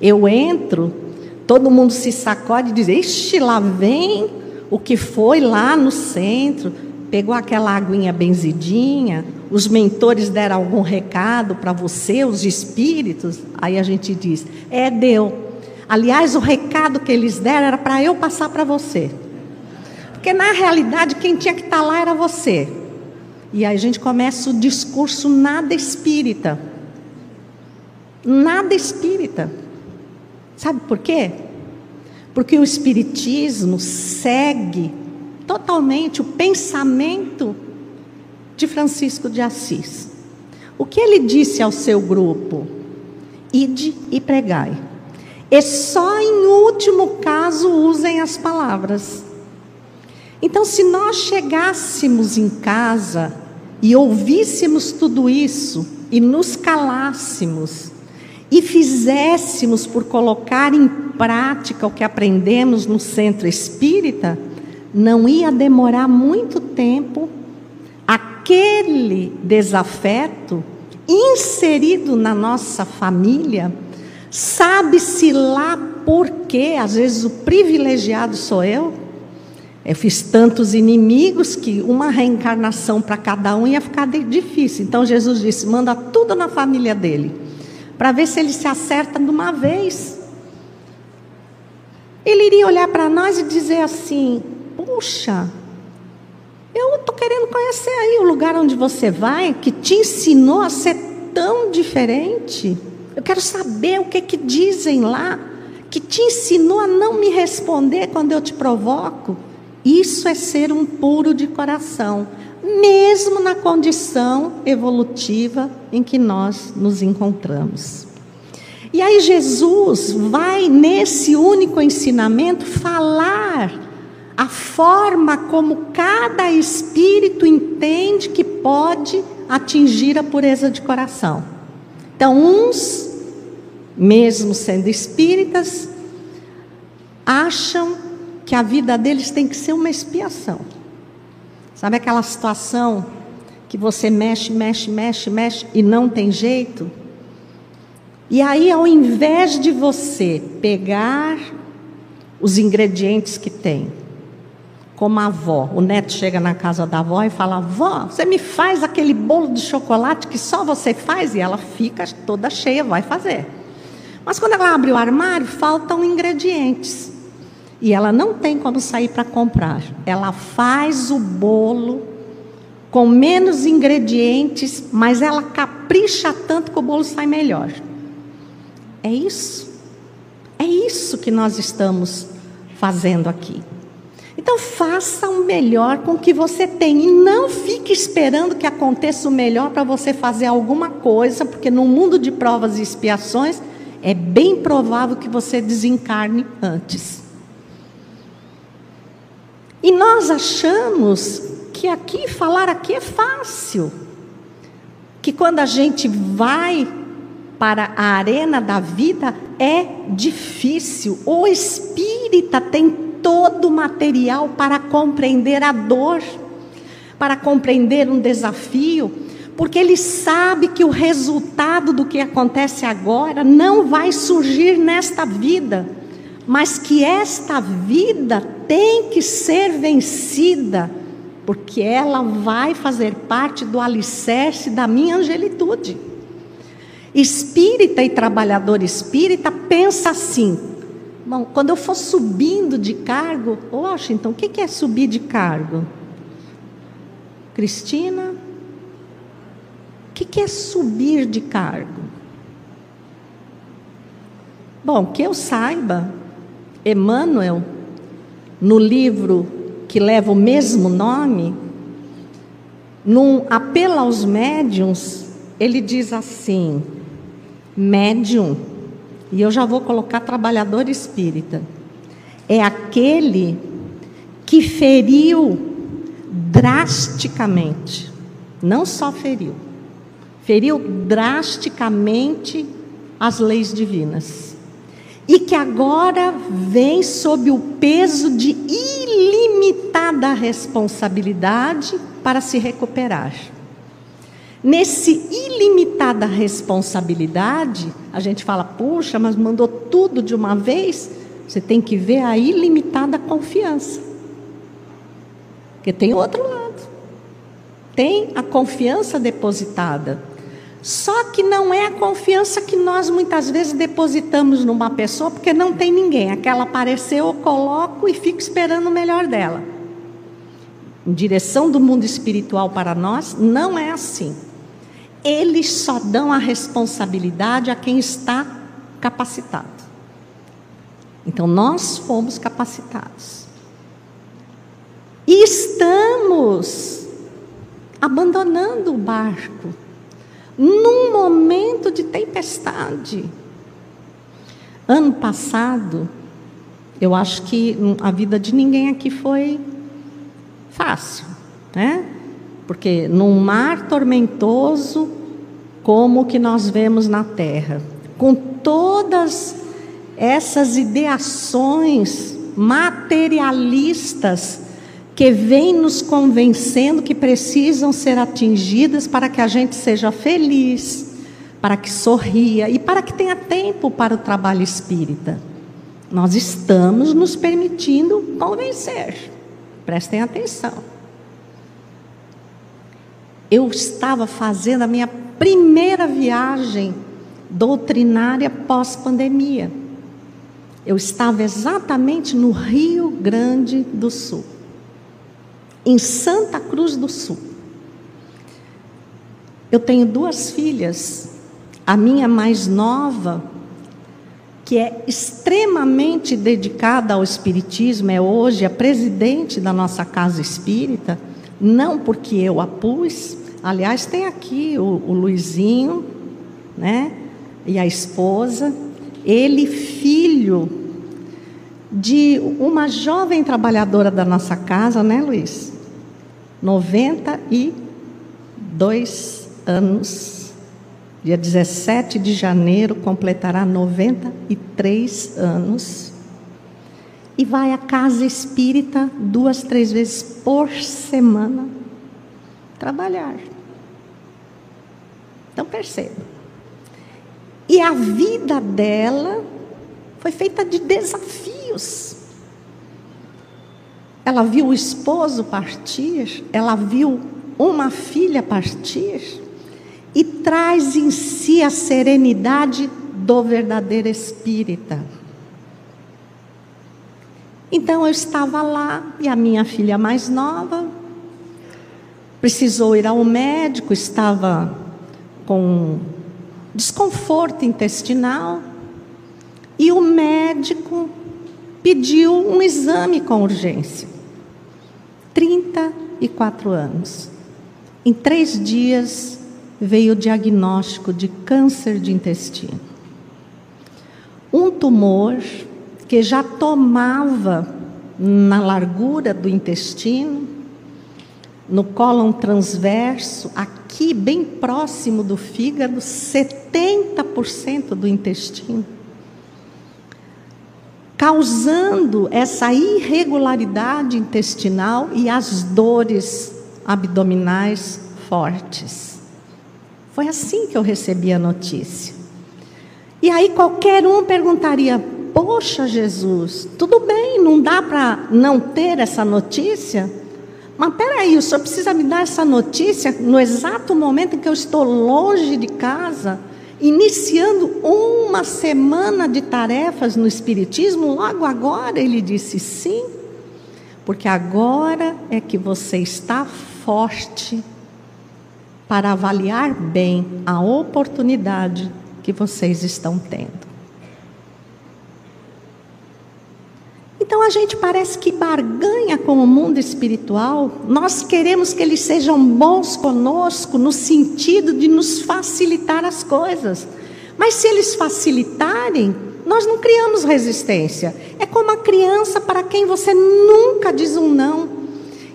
Eu entro Todo mundo se sacode e diz: Ixi, lá vem o que foi lá no centro. Pegou aquela aguinha benzidinha, os mentores deram algum recado para você, os espíritos. Aí a gente diz: É, deu. Aliás, o recado que eles deram era para eu passar para você. Porque na realidade quem tinha que estar tá lá era você. E aí a gente começa o discurso nada espírita. Nada espírita. Sabe por quê? Porque o Espiritismo segue totalmente o pensamento de Francisco de Assis. O que ele disse ao seu grupo? Ide e pregai. E só em último caso usem as palavras. Então, se nós chegássemos em casa e ouvíssemos tudo isso e nos calássemos, e fizéssemos por colocar em prática o que aprendemos no centro espírita, não ia demorar muito tempo aquele desafeto inserido na nossa família, sabe-se lá por quê? Às vezes o privilegiado sou eu. Eu fiz tantos inimigos que uma reencarnação para cada um ia ficar difícil. Então Jesus disse: manda tudo na família dele para ver se ele se acerta de uma vez. Ele iria olhar para nós e dizer assim: Puxa, eu estou querendo conhecer aí o lugar onde você vai, que te ensinou a ser tão diferente. Eu quero saber o que, que dizem lá, que te ensinou a não me responder quando eu te provoco. Isso é ser um puro de coração mesmo na condição evolutiva em que nós nos encontramos. E aí Jesus vai nesse único ensinamento falar a forma como cada espírito entende que pode atingir a pureza de coração. Então, uns, mesmo sendo espíritas, acham que a vida deles tem que ser uma expiação. Sabe aquela situação que você mexe, mexe, mexe, mexe e não tem jeito? E aí, ao invés de você pegar os ingredientes que tem. Como a avó, o neto chega na casa da avó e fala: Avó, você me faz aquele bolo de chocolate que só você faz? E ela fica toda cheia, vai fazer. Mas quando ela abre o armário, faltam ingredientes. E ela não tem como sair para comprar. Ela faz o bolo com menos ingredientes, mas ela capricha tanto que o bolo sai melhor. É isso. É isso que nós estamos fazendo aqui. Então faça o melhor com o que você tem e não fique esperando que aconteça o melhor para você fazer alguma coisa, porque no mundo de provas e expiações é bem provável que você desencarne antes. E nós achamos que aqui falar aqui é fácil. Que quando a gente vai para a arena da vida é difícil. O espírita tem todo o material para compreender a dor, para compreender um desafio, porque ele sabe que o resultado do que acontece agora não vai surgir nesta vida, mas que esta vida tem que ser vencida, porque ela vai fazer parte do alicerce da minha angelitude. Espírita e trabalhador espírita pensa assim: bom, quando eu for subindo de cargo, Washington, o que é subir de cargo? Cristina, o que é subir de cargo? Bom, que eu saiba, Emmanuel, no livro que leva o mesmo nome, num apelo aos médiums, ele diz assim: médium, e eu já vou colocar trabalhador espírita, é aquele que feriu drasticamente, não só feriu, feriu drasticamente as leis divinas. E que agora vem sob o peso de ilimitada responsabilidade para se recuperar. Nesse ilimitada responsabilidade, a gente fala, puxa, mas mandou tudo de uma vez. Você tem que ver a ilimitada confiança. Porque tem outro lado. Tem a confiança depositada. Só que não é a confiança que nós muitas vezes depositamos numa pessoa, porque não tem ninguém. Aquela apareceu, eu coloco e fico esperando o melhor dela. Em direção do mundo espiritual para nós, não é assim eles só dão a responsabilidade a quem está capacitado. Então, nós fomos capacitados. E estamos abandonando o barco num momento de tempestade. Ano passado, eu acho que a vida de ninguém aqui foi fácil, né? Porque num mar tormentoso, como o que nós vemos na terra, com todas essas ideações materialistas que vêm nos convencendo que precisam ser atingidas para que a gente seja feliz, para que sorria e para que tenha tempo para o trabalho espírita. Nós estamos nos permitindo convencer. Prestem atenção eu estava fazendo a minha primeira viagem doutrinária pós-pandemia. Eu estava exatamente no Rio Grande do Sul, em Santa Cruz do Sul. Eu tenho duas filhas, a minha mais nova, que é extremamente dedicada ao Espiritismo, é hoje a presidente da nossa casa espírita não porque eu a pus. Aliás, tem aqui o, o Luizinho, né? E a esposa. Ele, filho de uma jovem trabalhadora da nossa casa, né, Luiz? 92 anos. Dia 17 de janeiro completará 93 anos e vai à casa espírita duas, três vezes por semana trabalhar. Então perceba. E a vida dela foi feita de desafios. Ela viu o esposo partir, ela viu uma filha partir e traz em si a serenidade do verdadeiro espírita. Então eu estava lá e a minha filha mais nova precisou ir ao médico, estava com desconforto intestinal e o médico pediu um exame com urgência. 34 anos. Em três dias veio o diagnóstico de câncer de intestino. Um tumor que já tomava na largura do intestino, no cólon transverso, aqui bem próximo do fígado, 70% do intestino causando essa irregularidade intestinal e as dores abdominais fortes. Foi assim que eu recebi a notícia. E aí qualquer um perguntaria: Poxa, Jesus, tudo bem, não dá para não ter essa notícia? Mas peraí, o senhor precisa me dar essa notícia no exato momento em que eu estou longe de casa? Iniciando uma semana de tarefas no Espiritismo, logo agora ele disse sim, porque agora é que você está forte para avaliar bem a oportunidade que vocês estão tendo. Então a gente parece que barganha com o mundo espiritual, nós queremos que eles sejam bons conosco no sentido de nos facilitar as coisas. Mas se eles facilitarem, nós não criamos resistência. É como a criança para quem você nunca diz um não.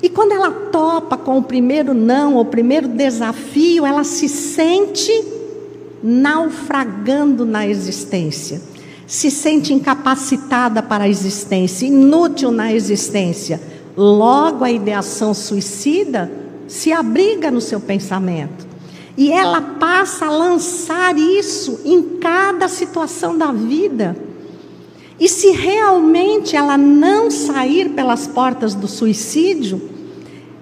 E quando ela topa com o primeiro não, o primeiro desafio, ela se sente naufragando na existência se sente incapacitada para a existência, inútil na existência. Logo, a ideação suicida se abriga no seu pensamento. E ela passa a lançar isso em cada situação da vida. E se realmente ela não sair pelas portas do suicídio,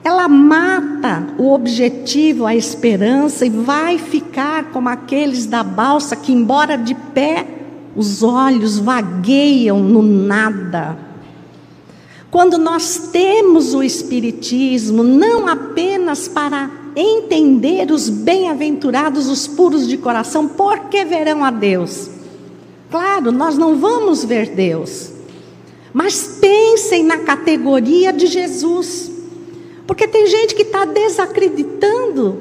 ela mata o objetivo, a esperança e vai ficar como aqueles da balsa que, embora de pé, os olhos vagueiam no nada. Quando nós temos o Espiritismo, não apenas para entender os bem-aventurados, os puros de coração, porque verão a Deus. Claro, nós não vamos ver Deus, mas pensem na categoria de Jesus, porque tem gente que está desacreditando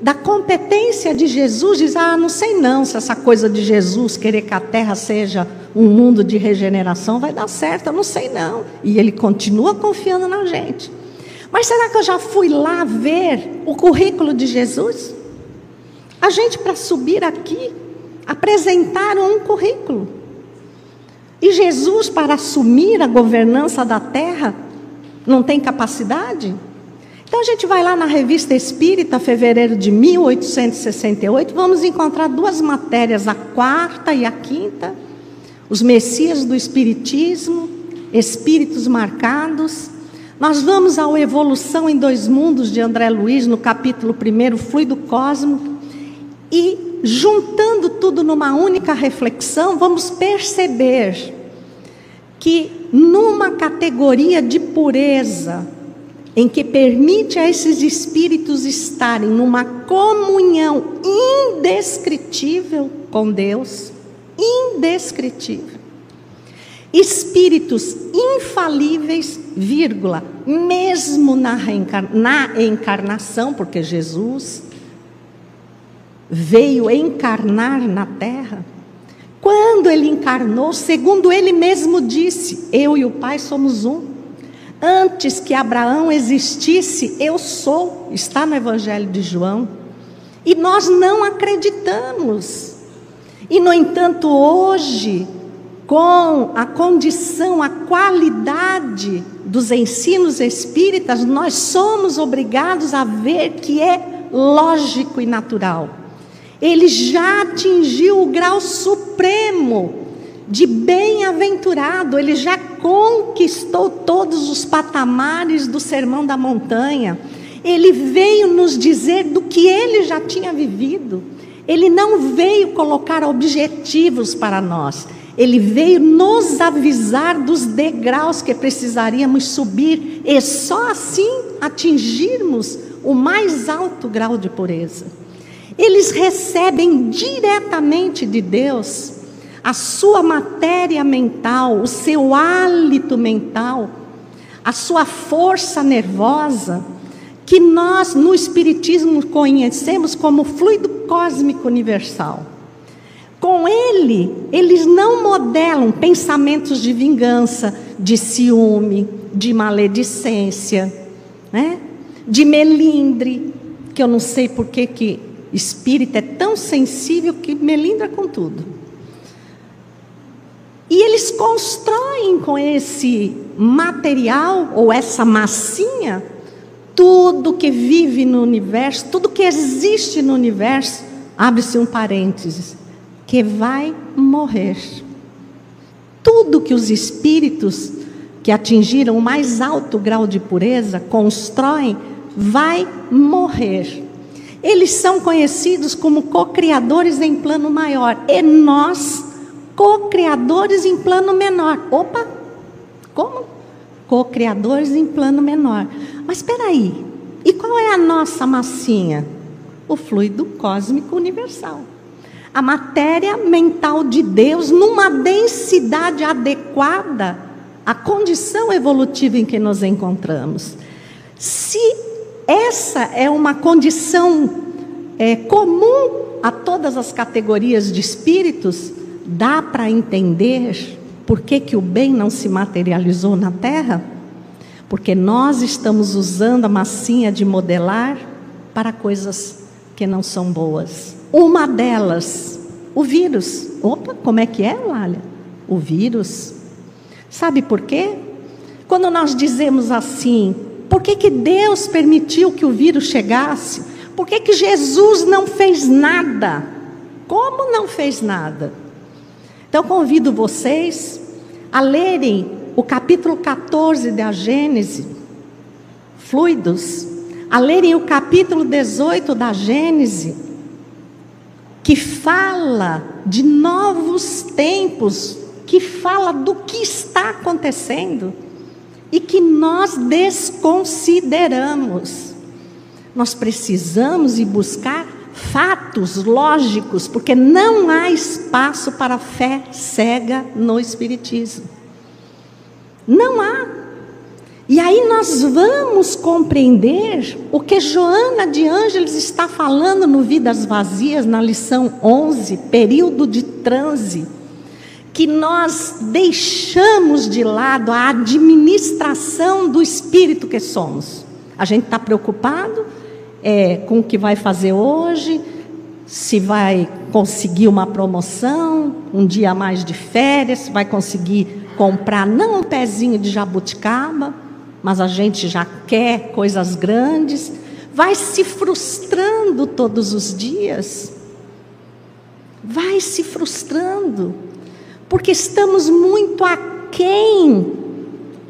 da competência de Jesus, diz: Ah, não sei não se essa coisa de Jesus querer que a terra seja um mundo de regeneração vai dar certo, eu não sei não. E ele continua confiando na gente. Mas será que eu já fui lá ver o currículo de Jesus? A gente, para subir aqui, apresentaram um currículo. E Jesus, para assumir a governança da terra, não tem capacidade? Então a gente vai lá na Revista Espírita, fevereiro de 1868, vamos encontrar duas matérias, a quarta e a quinta, os Messias do Espiritismo, Espíritos Marcados. Nós vamos ao Evolução em Dois Mundos de André Luiz, no capítulo 1, Fluido Cósmico, e juntando tudo numa única reflexão, vamos perceber que numa categoria de pureza, em que permite a esses espíritos estarem numa comunhão indescritível com Deus, indescritível. Espíritos infalíveis, vírgula, mesmo na, na encarnação, porque Jesus veio encarnar na terra. Quando ele encarnou, segundo ele mesmo disse, eu e o Pai somos um. Antes que Abraão existisse, eu sou, está no Evangelho de João. E nós não acreditamos. E, no entanto, hoje, com a condição, a qualidade dos ensinos espíritas, nós somos obrigados a ver que é lógico e natural. Ele já atingiu o grau supremo de bem-aventurado, ele já conquistou todos os patamares do Sermão da Montanha. Ele veio nos dizer do que ele já tinha vivido. Ele não veio colocar objetivos para nós. Ele veio nos avisar dos degraus que precisaríamos subir e só assim atingirmos o mais alto grau de pureza. Eles recebem diretamente de Deus a sua matéria mental, o seu hálito mental, a sua força nervosa, que nós no Espiritismo conhecemos como fluido cósmico universal. Com ele, eles não modelam pensamentos de vingança, de ciúme, de maledicência, né? de melindre, que eu não sei por que, que espírito é tão sensível que melindra com tudo. E eles constroem com esse material ou essa massinha tudo que vive no universo, tudo que existe no universo, abre-se um parênteses, que vai morrer. Tudo que os espíritos que atingiram o mais alto grau de pureza constroem vai morrer. Eles são conhecidos como co-criadores em plano maior e nós co-criadores em plano menor. Opa! Como? Co-criadores em plano menor. Mas espera aí. E qual é a nossa massinha? O fluido cósmico universal a matéria mental de Deus numa densidade adequada à condição evolutiva em que nos encontramos. Se essa é uma condição é, comum a todas as categorias de espíritos, dá para entender por que, que o bem não se materializou na Terra? Porque nós estamos usando a massinha de modelar para coisas que não são boas. Uma delas, o vírus. Opa, como é que é, Lália? O vírus. Sabe por quê? Quando nós dizemos assim, por que, que Deus permitiu que o vírus chegasse? Por que, que Jesus não fez nada? Como não fez nada? Então convido vocês a lerem o capítulo 14 da Gênese, fluidos, a lerem o capítulo 18 da Gênese, que fala de novos tempos, que fala do que está acontecendo e que nós desconsideramos. Nós precisamos ir buscar fatos lógicos, porque não há espaço para fé cega no Espiritismo. Não há. E aí nós vamos compreender o que Joana de Ângeles está falando no Vidas Vazias, na lição 11, período de transe, que nós deixamos de lado a administração do espírito que somos. A gente está preocupado é, com o que vai fazer hoje, se vai conseguir uma promoção, um dia a mais de férias, se vai conseguir comprar não um pezinho de jabuticaba, mas a gente já quer coisas grandes, vai se frustrando todos os dias. Vai se frustrando, porque estamos muito aquém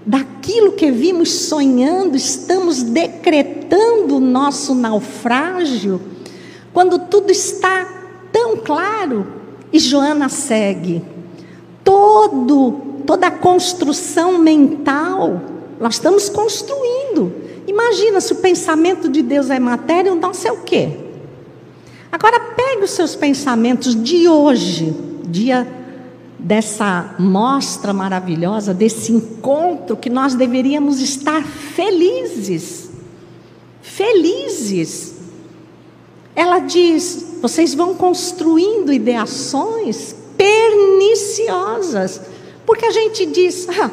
daquilo que vimos sonhando, estamos decretando o nosso naufrágio, quando tudo está tão claro. E Joana segue. Todo, toda a construção mental nós estamos construindo. Imagina se o pensamento de Deus é matéria, o nosso é o quê? Agora pegue os seus pensamentos de hoje, dia dessa mostra maravilhosa, desse encontro que nós deveríamos estar felizes. Felizes. Ela diz: vocês vão construindo ideações perniciosas. Porque a gente diz, ah,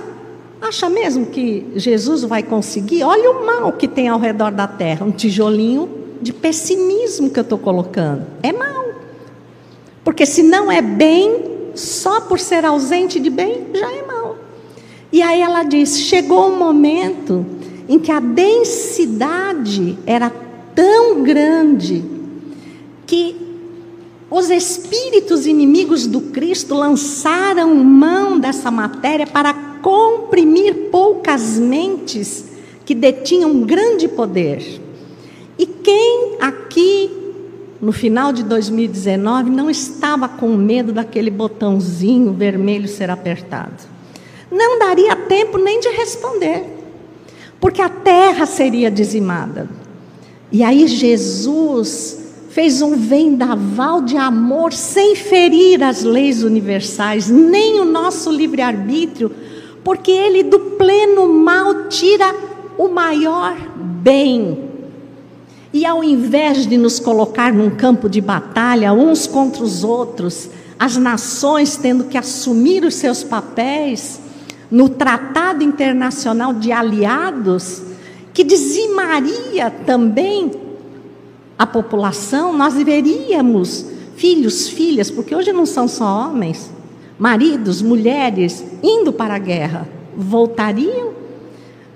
Acha mesmo que Jesus vai conseguir? Olha o mal que tem ao redor da terra, um tijolinho de pessimismo que eu estou colocando. É mal. Porque se não é bem, só por ser ausente de bem, já é mal. E aí ela diz: chegou um momento em que a densidade era tão grande que os espíritos inimigos do Cristo lançaram mão dessa matéria para comprimir poucas mentes que detinham grande poder. E quem aqui, no final de 2019, não estava com medo daquele botãozinho vermelho ser apertado? Não daria tempo nem de responder, porque a terra seria dizimada. E aí Jesus fez um vendaval de amor sem ferir as leis universais, nem o nosso livre-arbítrio, porque ele do pleno mal tira o maior bem. E ao invés de nos colocar num campo de batalha uns contra os outros, as nações tendo que assumir os seus papéis no Tratado Internacional de Aliados, que dizimaria também a população, nós deveríamos, filhos, filhas, porque hoje não são só homens, maridos, mulheres, indo para a guerra, voltariam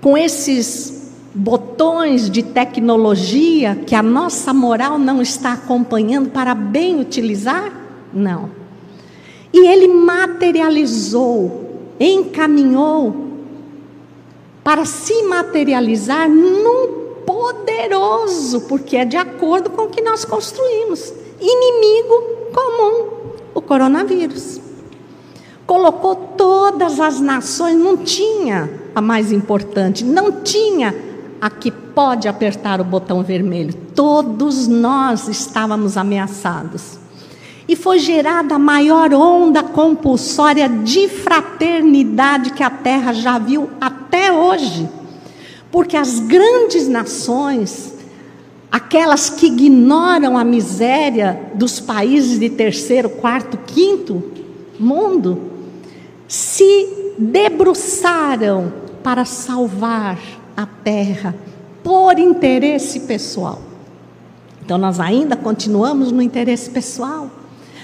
com esses botões de tecnologia que a nossa moral não está acompanhando para bem utilizar? Não. E ele materializou, encaminhou para se materializar num poderoso, porque é de acordo com o que nós construímos. Inimigo comum, o coronavírus. Colocou todas as nações, não tinha a mais importante, não tinha a que pode apertar o botão vermelho. Todos nós estávamos ameaçados. E foi gerada a maior onda compulsória de fraternidade que a Terra já viu até hoje. Porque as grandes nações, aquelas que ignoram a miséria dos países de terceiro, quarto, quinto mundo, se debruçaram para salvar a terra por interesse pessoal. Então nós ainda continuamos no interesse pessoal,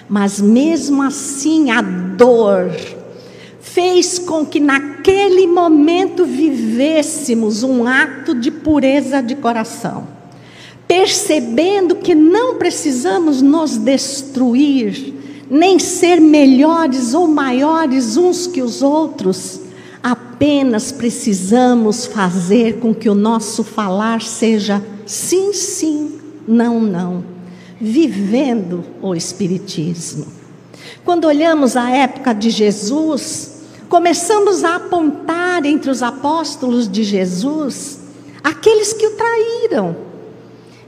mas mesmo assim a dor fez com que naquele momento vivêssemos um ato de pureza de coração, percebendo que não precisamos nos destruir, nem ser melhores ou maiores uns que os outros, apenas precisamos fazer com que o nosso falar seja sim, sim, não, não, vivendo o Espiritismo. Quando olhamos a época de Jesus, começamos a apontar entre os apóstolos de Jesus aqueles que o traíram.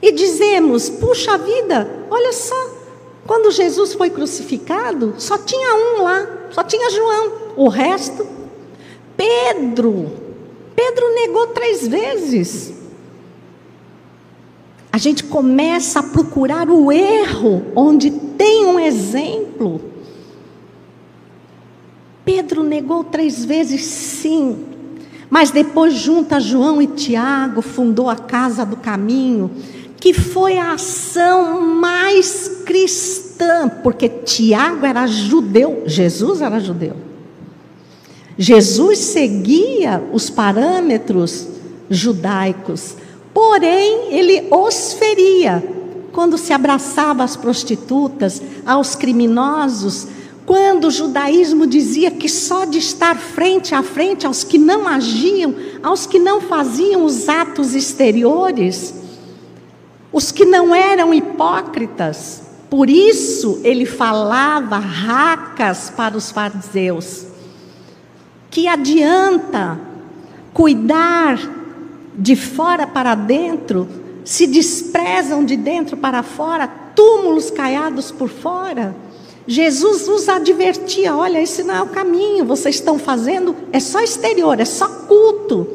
E dizemos: puxa vida, olha só, quando Jesus foi crucificado, só tinha um lá, só tinha João, o resto, Pedro. Pedro negou três vezes. A gente começa a procurar o erro onde tem um exemplo. Pedro negou três vezes sim, mas depois junta João e Tiago, fundou a Casa do Caminho, que foi a ação mais cristã, porque Tiago era judeu, Jesus era judeu. Jesus seguia os parâmetros judaicos, porém ele os feria quando se abraçava às prostitutas, aos criminosos, quando o judaísmo dizia que só de estar frente a frente aos que não agiam, aos que não faziam os atos exteriores, os que não eram hipócritas, por isso ele falava racas para os fariseus. Que adianta cuidar de fora para dentro, se desprezam de dentro para fora, túmulos caiados por fora? Jesus os advertia: olha, esse não é o caminho, vocês estão fazendo, é só exterior, é só culto.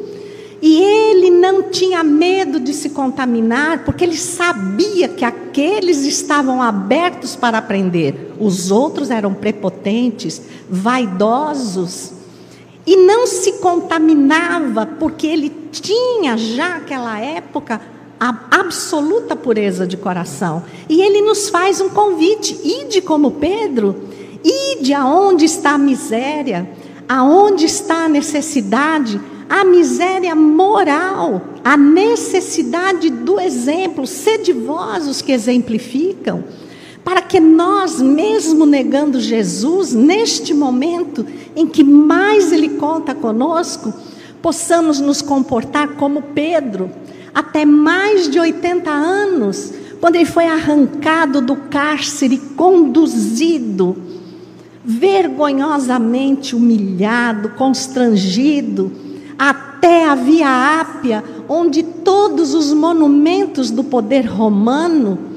E ele não tinha medo de se contaminar, porque ele sabia que aqueles estavam abertos para aprender, os outros eram prepotentes, vaidosos, e não se contaminava, porque ele tinha já naquela época a absoluta pureza de coração. E ele nos faz um convite: ide como Pedro, ide aonde está a miséria, aonde está a necessidade, a miséria moral, a necessidade do exemplo, sede vós os que exemplificam. Para que nós, mesmo negando Jesus, neste momento em que mais Ele conta conosco, possamos nos comportar como Pedro, até mais de 80 anos, quando ele foi arrancado do cárcere, conduzido, vergonhosamente humilhado, constrangido, até a Via Ápia, onde todos os monumentos do poder romano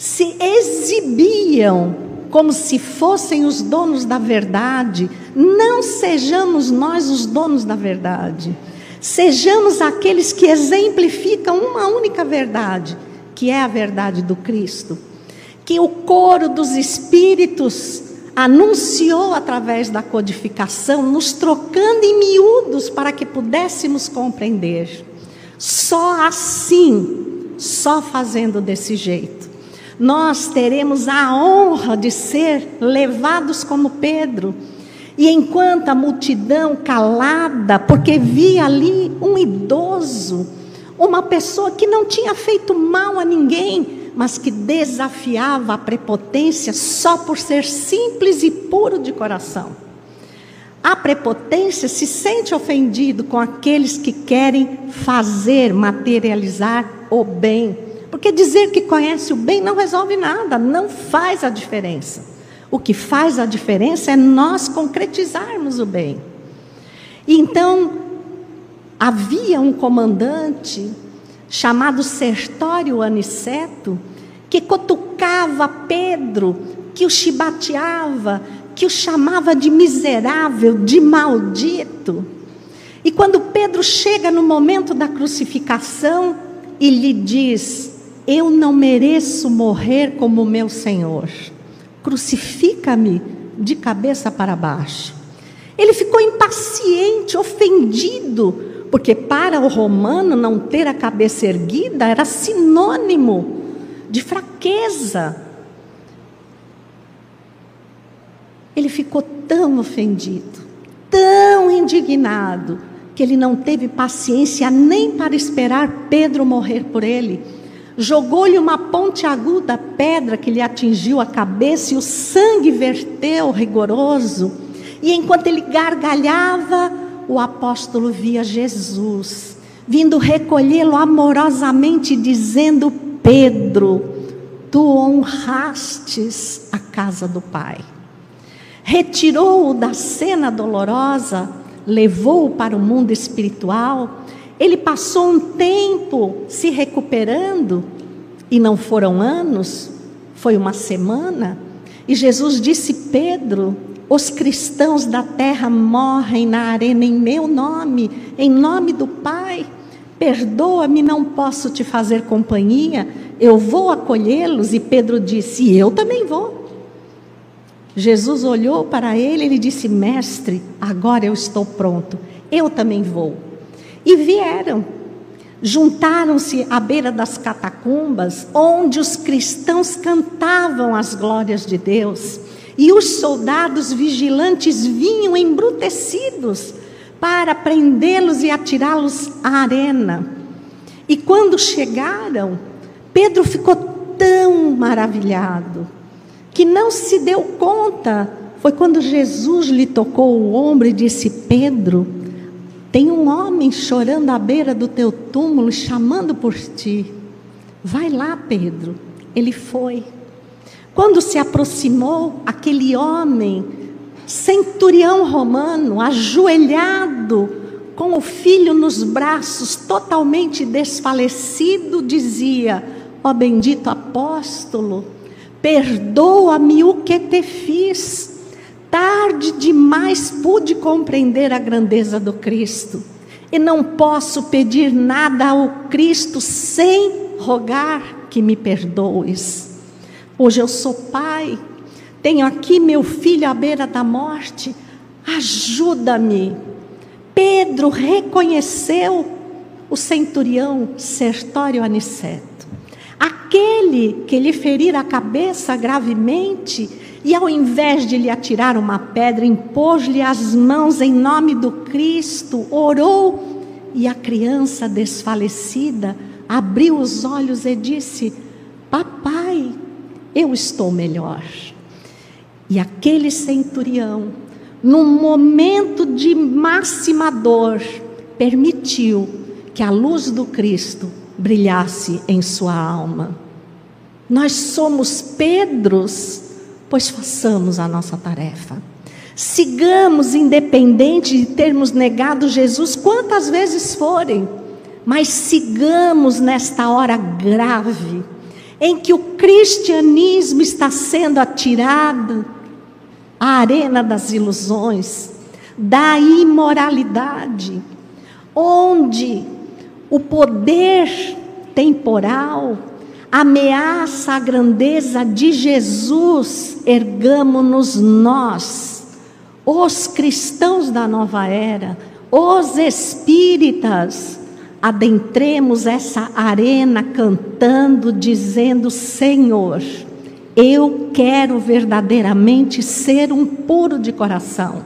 se exibiam como se fossem os donos da verdade. Não sejamos nós os donos da verdade. Sejamos aqueles que exemplificam uma única verdade que é a verdade do Cristo, que o coro dos espíritos anunciou através da codificação, nos trocando em miúdos para que pudéssemos compreender. Só assim, só fazendo desse jeito, nós teremos a honra de ser levados como Pedro. E enquanto a multidão calada, porque via ali um idoso, uma pessoa que não tinha feito mal a ninguém, mas que desafiava a prepotência só por ser simples e puro de coração. A prepotência se sente ofendido com aqueles que querem fazer, materializar o bem. Porque dizer que conhece o bem não resolve nada, não faz a diferença. O que faz a diferença é nós concretizarmos o bem. Então, havia um comandante chamado Sertório Aniceto que cutucava Pedro, que o chibateava, que o chamava de miserável, de maldito. E quando Pedro chega no momento da crucificação e lhe diz: Eu não mereço morrer como meu Senhor, crucifica-me de cabeça para baixo. Ele ficou impaciente, ofendido, porque para o romano não ter a cabeça erguida era sinônimo de fraqueza. Ele ficou tão ofendido, tão indignado, que ele não teve paciência nem para esperar Pedro morrer por ele. Jogou-lhe uma ponte aguda pedra que lhe atingiu a cabeça e o sangue verteu rigoroso. E enquanto ele gargalhava, o apóstolo via Jesus vindo recolhê-lo amorosamente, dizendo: Pedro, tu honrastes a casa do Pai. Retirou-o da cena dolorosa, levou-o para o mundo espiritual. Ele passou um tempo se recuperando, e não foram anos, foi uma semana. E Jesus disse: Pedro, os cristãos da terra morrem na arena em meu nome, em nome do Pai. Perdoa-me, não posso te fazer companhia. Eu vou acolhê-los. E Pedro disse: Eu também vou. Jesus olhou para ele e disse: Mestre, agora eu estou pronto. Eu também vou. E vieram. Juntaram-se à beira das catacumbas, onde os cristãos cantavam as glórias de Deus. E os soldados vigilantes vinham embrutecidos para prendê-los e atirá-los à arena. E quando chegaram, Pedro ficou tão maravilhado que não se deu conta. Foi quando Jesus lhe tocou o ombro e disse: Pedro, tem um homem chorando à beira do teu túmulo, chamando por ti. Vai lá, Pedro. Ele foi. Quando se aproximou aquele homem, centurião romano, ajoelhado, com o filho nos braços, totalmente desfalecido, dizia: Ó oh, bendito apóstolo, perdoa-me o que te fiz. Demais pude compreender a grandeza do Cristo, e não posso pedir nada ao Cristo sem rogar que me perdoes. Hoje eu sou pai, tenho aqui meu filho à beira da morte, ajuda-me. Pedro reconheceu o centurião Sertório Aniceto, aquele que lhe ferira a cabeça gravemente e, ao invés de lhe atirar uma pedra, impôs-lhe as mãos em nome do Cristo, orou e a criança desfalecida abriu os olhos e disse: Papai, eu estou melhor. E aquele centurião, num momento de máxima dor, permitiu que a luz do Cristo brilhasse em sua alma. Nós somos Pedros, pois façamos a nossa tarefa. Sigamos independente de termos negado Jesus quantas vezes forem, mas sigamos nesta hora grave em que o cristianismo está sendo atirado à arena das ilusões, da imoralidade, onde o poder temporal ameaça a grandeza de Jesus, ergamo-nos nós, os cristãos da nova era, os espíritas, adentremos essa arena cantando, dizendo: Senhor, eu quero verdadeiramente ser um puro de coração.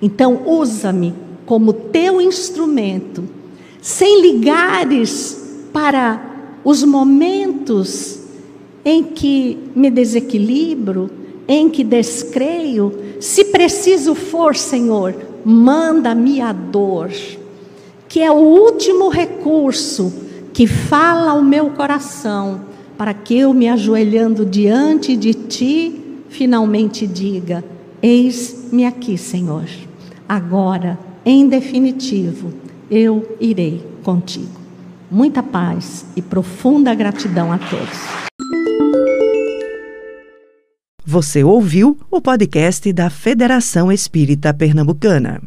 Então, usa-me como teu instrumento, sem ligares para os momentos em que me desequilibro, em que descreio. Se preciso for, Senhor, manda-me a dor que é o último recurso que fala ao meu coração, para que eu, me ajoelhando diante de Ti, finalmente diga: Eis-me aqui, Senhor. Agora, em definitivo, eu irei contigo. Muita paz e profunda gratidão a todos. Você ouviu o podcast da Federação Espírita Pernambucana.